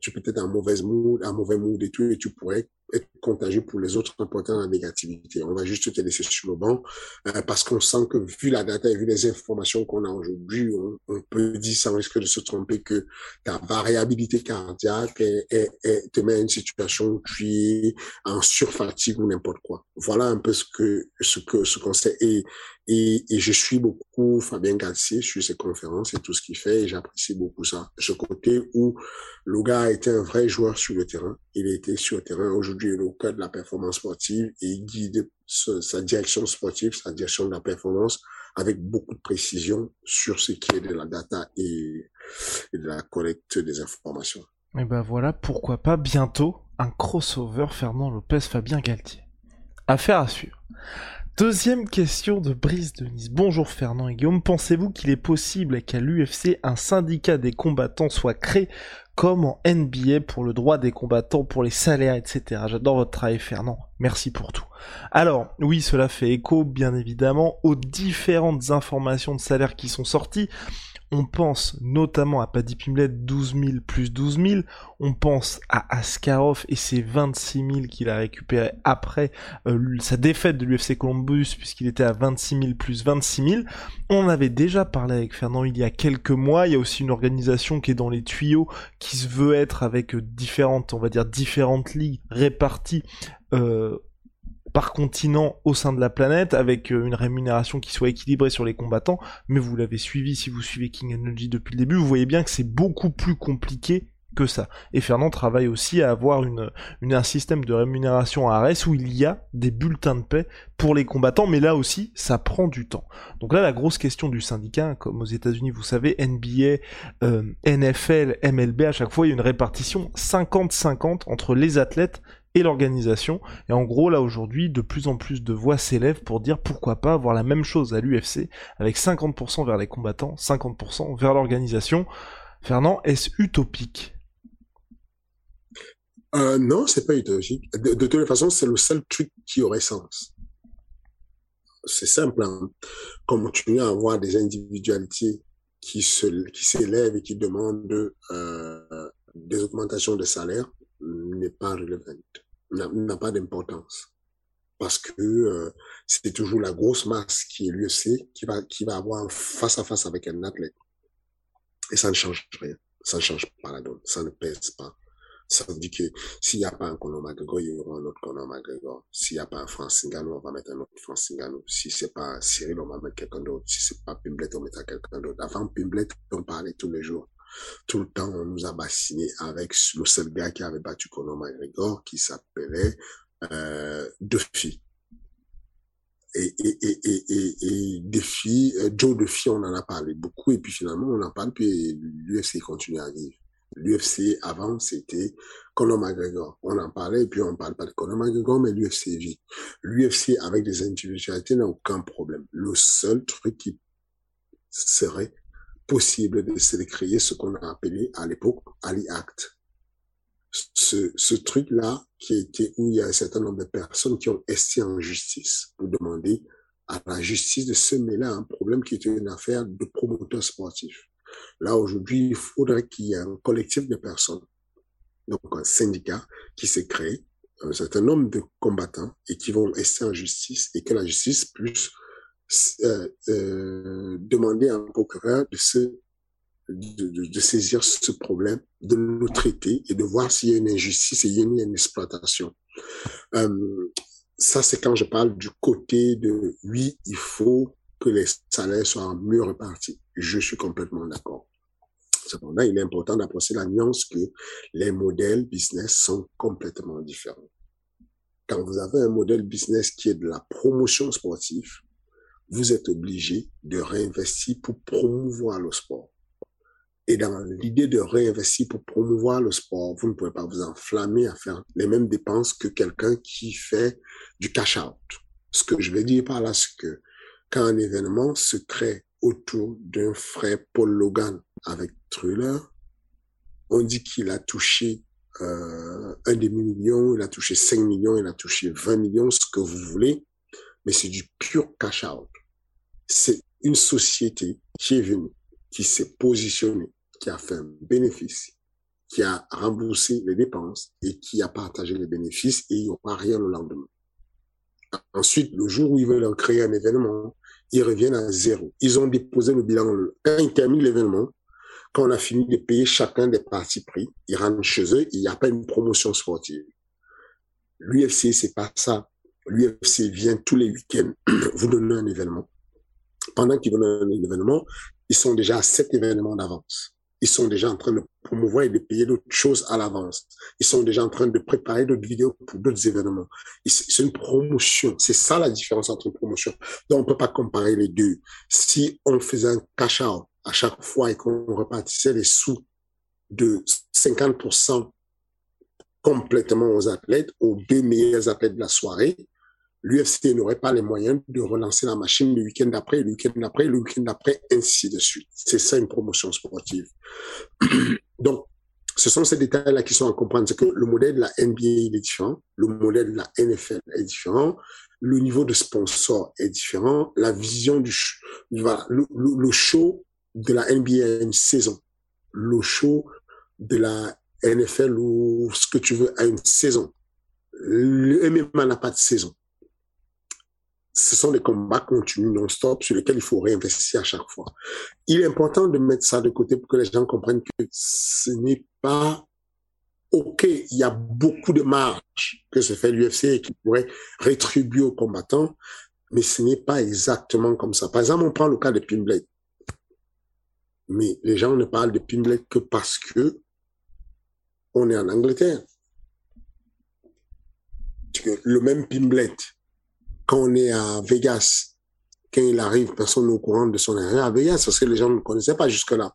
tu es peut-être en mauvaise mood, en mauvais mood et tout, et tu pourrais être contagieux pour les autres en portant la négativité. On va juste te laisser sur le banc euh, parce qu'on sent que vu la data et vu les informations qu'on a aujourd'hui, on, peut dire sans risque de se tromper que ta variabilité cardiaque est, te met à une situation où tu es en surfatigue ou n'importe quoi. Voilà un peu ce que ce que ce qu'on sait et, je suis beaucoup Fabien Galtier, suis ses conférences et tout ce qu'il fait et j'apprécie beaucoup ça. Ce côté où le gars a été un vrai joueur sur le terrain. Il a été sur le terrain. Aujourd'hui, il est au cœur de la performance sportive et il guide sa direction sportive, sa direction de la performance avec beaucoup de précision sur ce qui est de la data et, de la collecte des informations. Et ben voilà, pourquoi pas bientôt un crossover Fernand Lopez-Fabien Galtier. Affaire à suivre. Deuxième question de Brice Denise. Bonjour Fernand et Guillaume. Pensez-vous qu'il est possible qu'à l'UFC un syndicat des combattants soit créé comme en NBA pour le droit des combattants, pour les salaires, etc. J'adore votre travail Fernand. Merci pour tout. Alors, oui, cela fait écho, bien évidemment, aux différentes informations de salaire qui sont sorties. On pense notamment à Paddy Pimlet 12 000 plus 12 000. On pense à Askarov et ses 26 000 qu'il a récupéré après euh, sa défaite de l'UFC Columbus puisqu'il était à 26 000 plus 26 000. On avait déjà parlé avec Fernand il y a quelques mois. Il y a aussi une organisation qui est dans les tuyaux qui se veut être avec différentes, on va dire différentes ligues réparties euh, par continent au sein de la planète avec euh, une rémunération qui soit équilibrée sur les combattants, mais vous l'avez suivi si vous suivez King Energy depuis le début, vous voyez bien que c'est beaucoup plus compliqué que ça. Et Fernand travaille aussi à avoir un système de rémunération à RS où il y a des bulletins de paix pour les combattants, mais là aussi, ça prend du temps. Donc là, la grosse question du syndicat, comme aux États-Unis, vous savez, NBA, euh, NFL, MLB, à chaque fois, il y a une répartition 50-50 entre les athlètes et l'organisation. Et en gros, là aujourd'hui, de plus en plus de voix s'élèvent pour dire pourquoi pas avoir la même chose à l'UFC, avec 50% vers les combattants, 50% vers l'organisation. Fernand, est-ce utopique? Euh, Non, c'est pas utopique. De, toute façon, c'est le seul truc qui aurait sens. C'est simple. Hein. Continuer à avoir des individualités qui se qui s'élèvent et qui demandent euh, des augmentations de salaire n'est pas relevant, n'a pas d'importance. Parce que euh, c'est toujours la grosse masse qui est l'UFC qui va, qui va avoir face à face avec un athlète. Et ça ne change rien. Ça ne change pas la donne. Ça ne pèse pas. Ça veut dire que s'il n'y a pas un Conor McGregor, il y aura un autre Conor McGregor. S'il n'y a pas un Francis Ngannou, on va mettre un autre Francis Ngannou. Si c'est pas Cyril, on va mettre quelqu'un d'autre. Si c'est pas Pimblet, on mettra quelqu'un d'autre. Avant Pimblet, on parlait tous les jours tout le temps, on nous a bassiné avec le seul gars qui avait battu Conor McGregor, qui s'appelait euh, Duffy. Et, et, et, et, et Duffy, euh, Joe Duffy, on en a parlé beaucoup, et puis finalement, on en parle, puis l'UFC continue à vivre. L'UFC, avant, c'était Conor McGregor. On en parlait, et puis on ne parle pas de Conor McGregor, mais l'UFC vit. L'UFC, avec des individualités, n'a aucun problème. Le seul truc qui serait possible de créer ce qu'on a appelé à l'époque Ali Act. Ce, ce truc-là qui a où il y a un certain nombre de personnes qui ont estimé en justice pour demander à la justice de se mêler à un problème qui était une affaire de promoteurs sportifs. Là, aujourd'hui, il faudrait qu'il y ait un collectif de personnes, donc un syndicat qui s'est créé, un certain nombre de combattants et qui vont rester en justice et que la justice puisse euh, euh, demander à un procureur de, se, de, de, saisir ce problème, de le traiter et de voir s'il y a une injustice et il y a une, exploitation. Euh, ça, c'est quand je parle du côté de oui, il faut que les salaires soient mieux répartis. Je suis complètement d'accord. Cependant, il est important d'approcher la nuance que les modèles business sont complètement différents. Quand vous avez un modèle business qui est de la promotion sportive, vous êtes obligé de réinvestir pour promouvoir le sport. Et dans l'idée de réinvestir pour promouvoir le sport, vous ne pouvez pas vous enflammer à faire les mêmes dépenses que quelqu'un qui fait du cash out. Ce que je veux dire par là, c'est que quand un événement se crée autour d'un frère Paul Logan avec Thriller, on dit qu'il a touché euh, un demi-million, il a touché 5 millions, il a touché 20 millions, ce que vous voulez, mais c'est du pur cash out. C'est une société qui est venue, qui s'est positionnée, qui a fait un bénéfice, qui a remboursé les dépenses et qui a partagé les bénéfices et il n'y aura rien le lendemain. Ensuite, le jour où ils veulent créer un événement, ils reviennent à zéro. Ils ont déposé le bilan. Quand ils terminent l'événement, quand on a fini de payer chacun des parties pris, ils rentrent chez eux, il n'y a pas une promotion sportive. L'UFC, c'est pas ça. L'UFC vient tous les week-ends vous donner un événement. Pendant qu'ils donnent un événement, ils sont déjà à sept événements d'avance ils sont déjà en train de promouvoir et de payer d'autres choses à l'avance. Ils sont déjà en train de préparer d'autres vidéos pour d'autres événements. C'est une promotion. C'est ça la différence entre une promotion. Donc, on peut pas comparer les deux. Si on faisait un cash out à chaque fois et qu'on repartissait les sous de 50% complètement aux athlètes, aux deux meilleurs athlètes de la soirée, l'UFC n'aurait pas les moyens de relancer la machine le week-end d'après, le week-end d'après, le week-end d'après, ainsi de suite. C'est ça une promotion sportive. Donc, ce sont ces détails-là qui sont à comprendre. C'est que le modèle de la NBA est différent, le modèle de la NFL est différent, le niveau de sponsor est différent, la vision du voilà, le, le, show de la NBA a une saison, le show de la NFL ou ce que tu veux a une saison. Le MMA n'a pas de saison ce sont des combats continus non-stop sur lesquels il faut réinvestir à chaque fois. Il est important de mettre ça de côté pour que les gens comprennent que ce n'est pas OK, il y a beaucoup de marge que se fait l'UFC et qui pourrait rétribuer aux combattants, mais ce n'est pas exactement comme ça. Par exemple, on prend le cas de Pimblade. Mais les gens ne parlent de Pimblade que parce que on est en Angleterre. Le même Pimblade quand on est à Vegas, quand il arrive, personne n'est au courant de son arrivée à Vegas parce que les gens ne connaissaient pas jusque-là.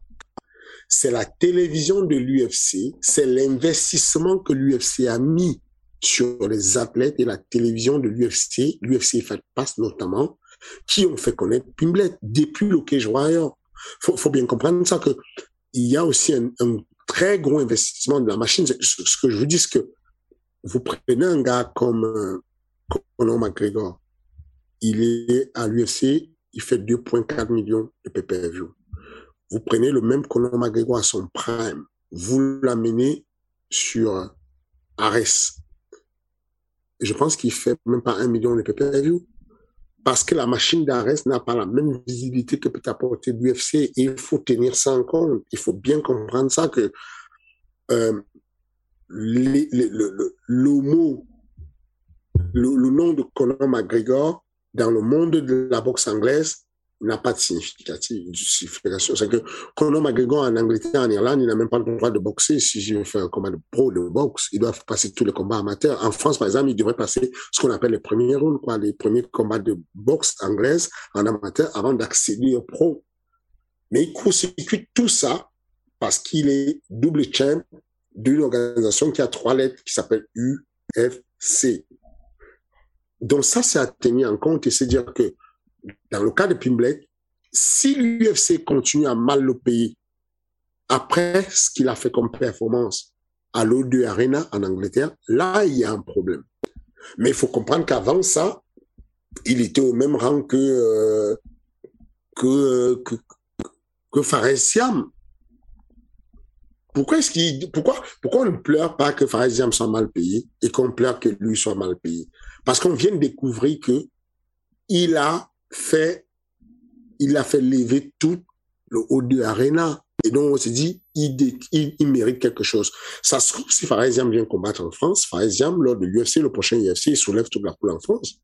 C'est la télévision de l'UFC, c'est l'investissement que l'UFC a mis sur les athlètes et la télévision de l'UFC, l'UFC fait passe notamment, qui ont fait connaître Pimblet depuis le Cage Warrior. Faut, faut bien comprendre ça que il y a aussi un, un très gros investissement de la machine. Ce que je vous dis, c'est que vous prenez un gars comme euh, Conor McGregor, il est à l'UFC, il fait 2,4 millions de PPV. Vous prenez le même Conor McGregor à son prime, vous l'amenez sur Ares. Je pense qu'il fait même pas un million de PPV. Parce que la machine d'Ares n'a pas la même visibilité que peut apporter l'UFC. Il faut tenir ça en compte. Il faut bien comprendre ça que euh, le, mot, le, nom de Conor McGregor dans le monde de la boxe anglaise, n'a pas de signification. C'est que Conor McGregor en Angleterre, en Irlande, il n'a même pas le droit de boxer. Si je veux faire un combat de pro de boxe, il doit passer tous les combats amateurs. En France, par exemple, il devrait passer ce qu'on appelle les premiers rounds, les premiers combats de boxe anglaise en amateur avant d'accéder au pro. Mais il court-circuite tout ça parce qu'il est double champ d'une organisation qui a trois lettres qui s'appelle UFC. Donc ça, c'est à tenir en compte et c'est dire que dans le cas de Pimblet, si l'UFC continue à mal le payer après ce qu'il a fait comme performance à l'O2 Arena en Angleterre, là, il y a un problème. Mais il faut comprendre qu'avant ça, il était au même rang que, euh, que, que, pourquoi, pourquoi on ne pleure pas que Fares Siam soit mal payé et qu'on pleure que lui soit mal payé? Parce qu'on vient de découvrir que il a fait, il a fait lever tout le O2 Arena. Et donc, on s'est dit, il, mérite quelque chose. Ça se trouve, si Faresiam vient combattre en France, Faresiam, lors de l'UFC, le prochain UFC, il soulève toute la poule en France.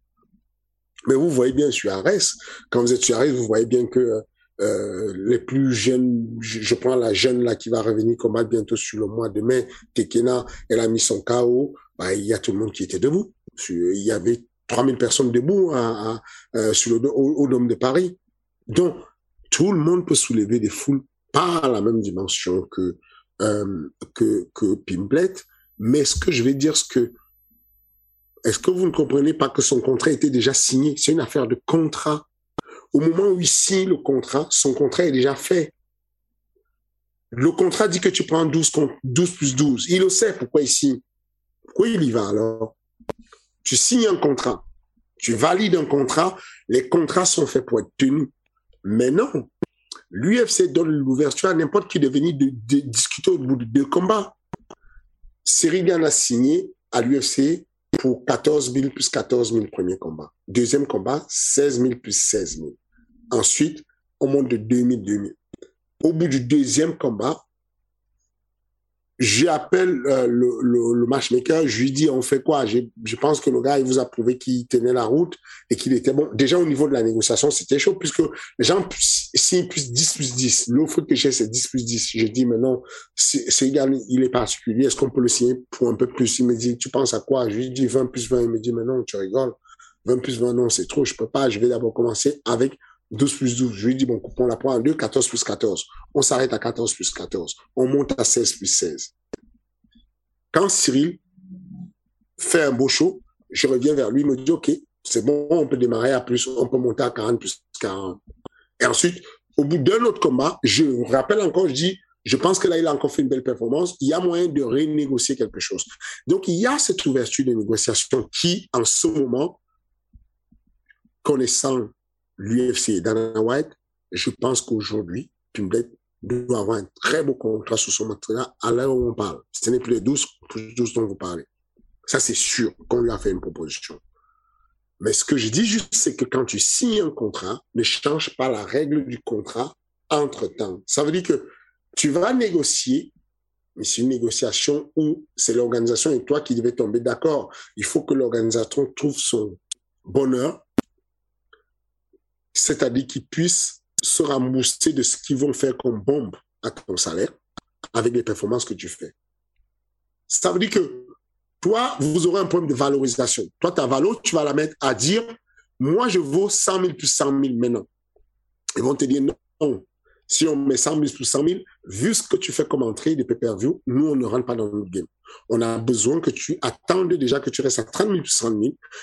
Mais vous voyez bien sur Arès, quand vous êtes sur Arès, vous voyez bien que euh, les plus jeunes, je, prends la jeune là qui va revenir combattre bientôt sur le mois de mai, Tekena, elle a mis son KO, bah, il y a tout le monde qui était debout. Il y avait 3000 personnes debout à, euh, sur le, au, Dôme de Paris. Donc, tout le monde peut soulever des foules pas à la même dimension que, euh, que, que Pimblet, mais ce que je vais dire, ce que, est-ce que vous ne comprenez pas que son contrat était déjà signé? C'est une affaire de contrat. Au moment où il signe le contrat, son contrat est déjà fait. Le contrat dit que tu prends 12, 12 plus 12. Il le sait pourquoi il signe. Pourquoi il y va alors? Tu signes un contrat. Tu valides un contrat. Les contrats sont faits pour être tenus. Mais non. L'UFC donne l'ouverture à n'importe qui de venir de, discuter au bout de deux combats. Cyril Gann a signé à l'UFC pour 14 000 plus 14 000 premier combat. Deuxième combat, 16 000 plus 16 000. Ensuite, on monte de 2 000, 2 000. Au bout du deuxième combat, j'appelle euh, le, le, le, matchmaker, je lui dis on fait quoi? Je, je pense que le gars il vous a prouvé qu'il tenait la route et qu'il était bon. Déjà au niveau de la négociation, c'était chaud puisque les gens signent plus 10 plus 10. L'offre que j'ai c'est 10 plus 10. Je dis mais non, c'est égal, il est particulier, est-ce qu'on peut le signer pour un peu plus? Il me dit tu penses à quoi? Je lui dis 20 plus 20, il me dit mais non, tu rigoles. 20 plus 20 non, c'est trop, je peux pas, je vais d'abord commencer avec 12 plus 12. Je lui dis, bon, on la prend en 2, 14 plus 14. On s'arrête à 14 plus 14. On monte à 16 plus 16. Quand Cyril fait un beau show, je reviens vers lui, il me dit, OK, c'est bon, on peut démarrer à plus, on peut monter à 40 plus 40. Et ensuite, au bout d'un autre combat, je rappelle encore, je dis, je pense que là, il a encore fait une belle performance. Il y a moyen de renégocier quelque chose. Donc, il y a cette ouverture de négociation qui, en ce moment, connaissant l'UFC et Dana White, je pense qu'aujourd'hui, Pimblet doit avoir un très beau contrat sur son matériel à l'heure où on parle. Ce n'est plus les 12, 12 dont vous parlez. Ça, c'est sûr qu'on lui a fait une proposition. Mais ce que je dis juste, c'est que quand tu signes un contrat, ne change pas la règle du contrat entre-temps. Ça veut dire que tu vas négocier, mais c'est une négociation où c'est l'organisation et toi qui devez tomber d'accord. Il faut que l'organisation trouve son bonheur c'est-à-dire qu'ils puissent se rembourser de ce qu'ils vont faire comme bombe à ton salaire avec les performances que tu fais. Ça veut dire que toi, vous aurez un problème de valorisation. Toi, ta valeur, tu vas la mettre à dire, moi, je vaux 100 000 plus 100 000 maintenant. Ils vont te dire, non, si on met 100 000 plus 100 000, vu ce que tu fais comme entrée de pay-per-view, nous, on ne rentre pas dans le game. On a besoin que tu attendes déjà que tu restes à 30 000 plus 100 000.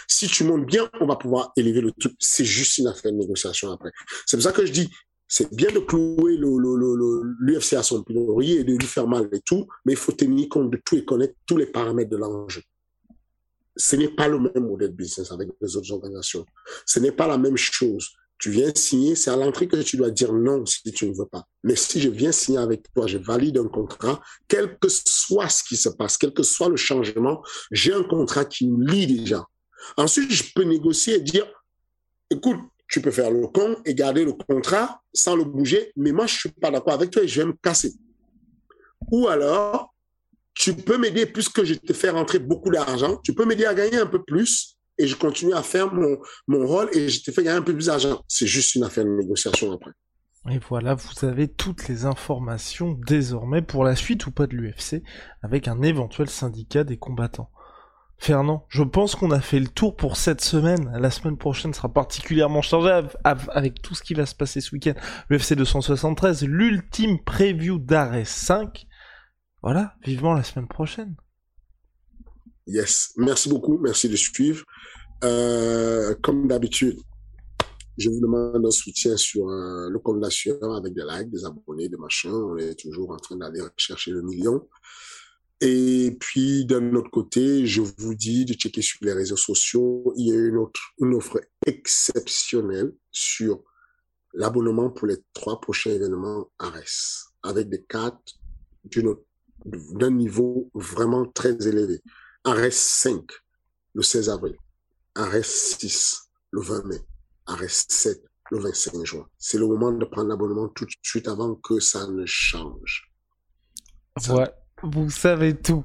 Si tu montes bien, on va pouvoir élever le truc. C'est juste une affaire de négociation après. C'est pour ça que je dis, c'est bien de clouer l'UFC à son pilori et de lui faire mal et tout, mais il faut tenir compte de tout et connaître tous les paramètres de l'enjeu. Ce n'est pas le même modèle de business avec les autres organisations. Ce n'est pas la même chose tu viens signer, c'est à l'entrée que tu dois dire non si tu ne veux pas. Mais si je viens signer avec toi, je valide un contrat, quel que soit ce qui se passe, quel que soit le changement, j'ai un contrat qui me lie déjà. Ensuite, je peux négocier et dire, écoute, tu peux faire le con et garder le contrat sans le bouger, mais moi, je suis pas d'accord avec toi et je vais me casser. Ou alors, tu peux m'aider puisque je te fais rentrer beaucoup d'argent, tu peux m'aider à gagner un peu plus et je continue à faire mon, mon rôle et je te fais gagner un peu plus d'argent. C'est juste une affaire de négociation après. Et voilà, vous avez toutes les informations désormais pour la suite ou pas de l'UFC avec un éventuel syndicat des combattants. Fernand, je pense qu'on a fait le tour pour cette semaine. La semaine prochaine sera particulièrement chargée avec tout ce qui va se passer ce week-end. L'UFC 273, l'ultime preview d'Ares 5. Voilà, vivement la semaine prochaine. Yes, merci beaucoup, merci de suivre. Euh, comme d'habitude, je vous demande un soutien sur euh, le compte avec des likes, des abonnés, des machins. On est toujours en train d'aller chercher le million. Et puis, d'un autre côté, je vous dis de checker sur les réseaux sociaux. Il y a une, autre, une offre exceptionnelle sur l'abonnement pour les trois prochains événements ARES, avec des cartes d'un niveau vraiment très élevé. ARES 5, le 16 avril. ARES 6 le 20 mai, ARES 7 le 25 juin. C'est le moment de prendre l'abonnement tout de suite avant que ça ne change. Ouais, vous savez tout.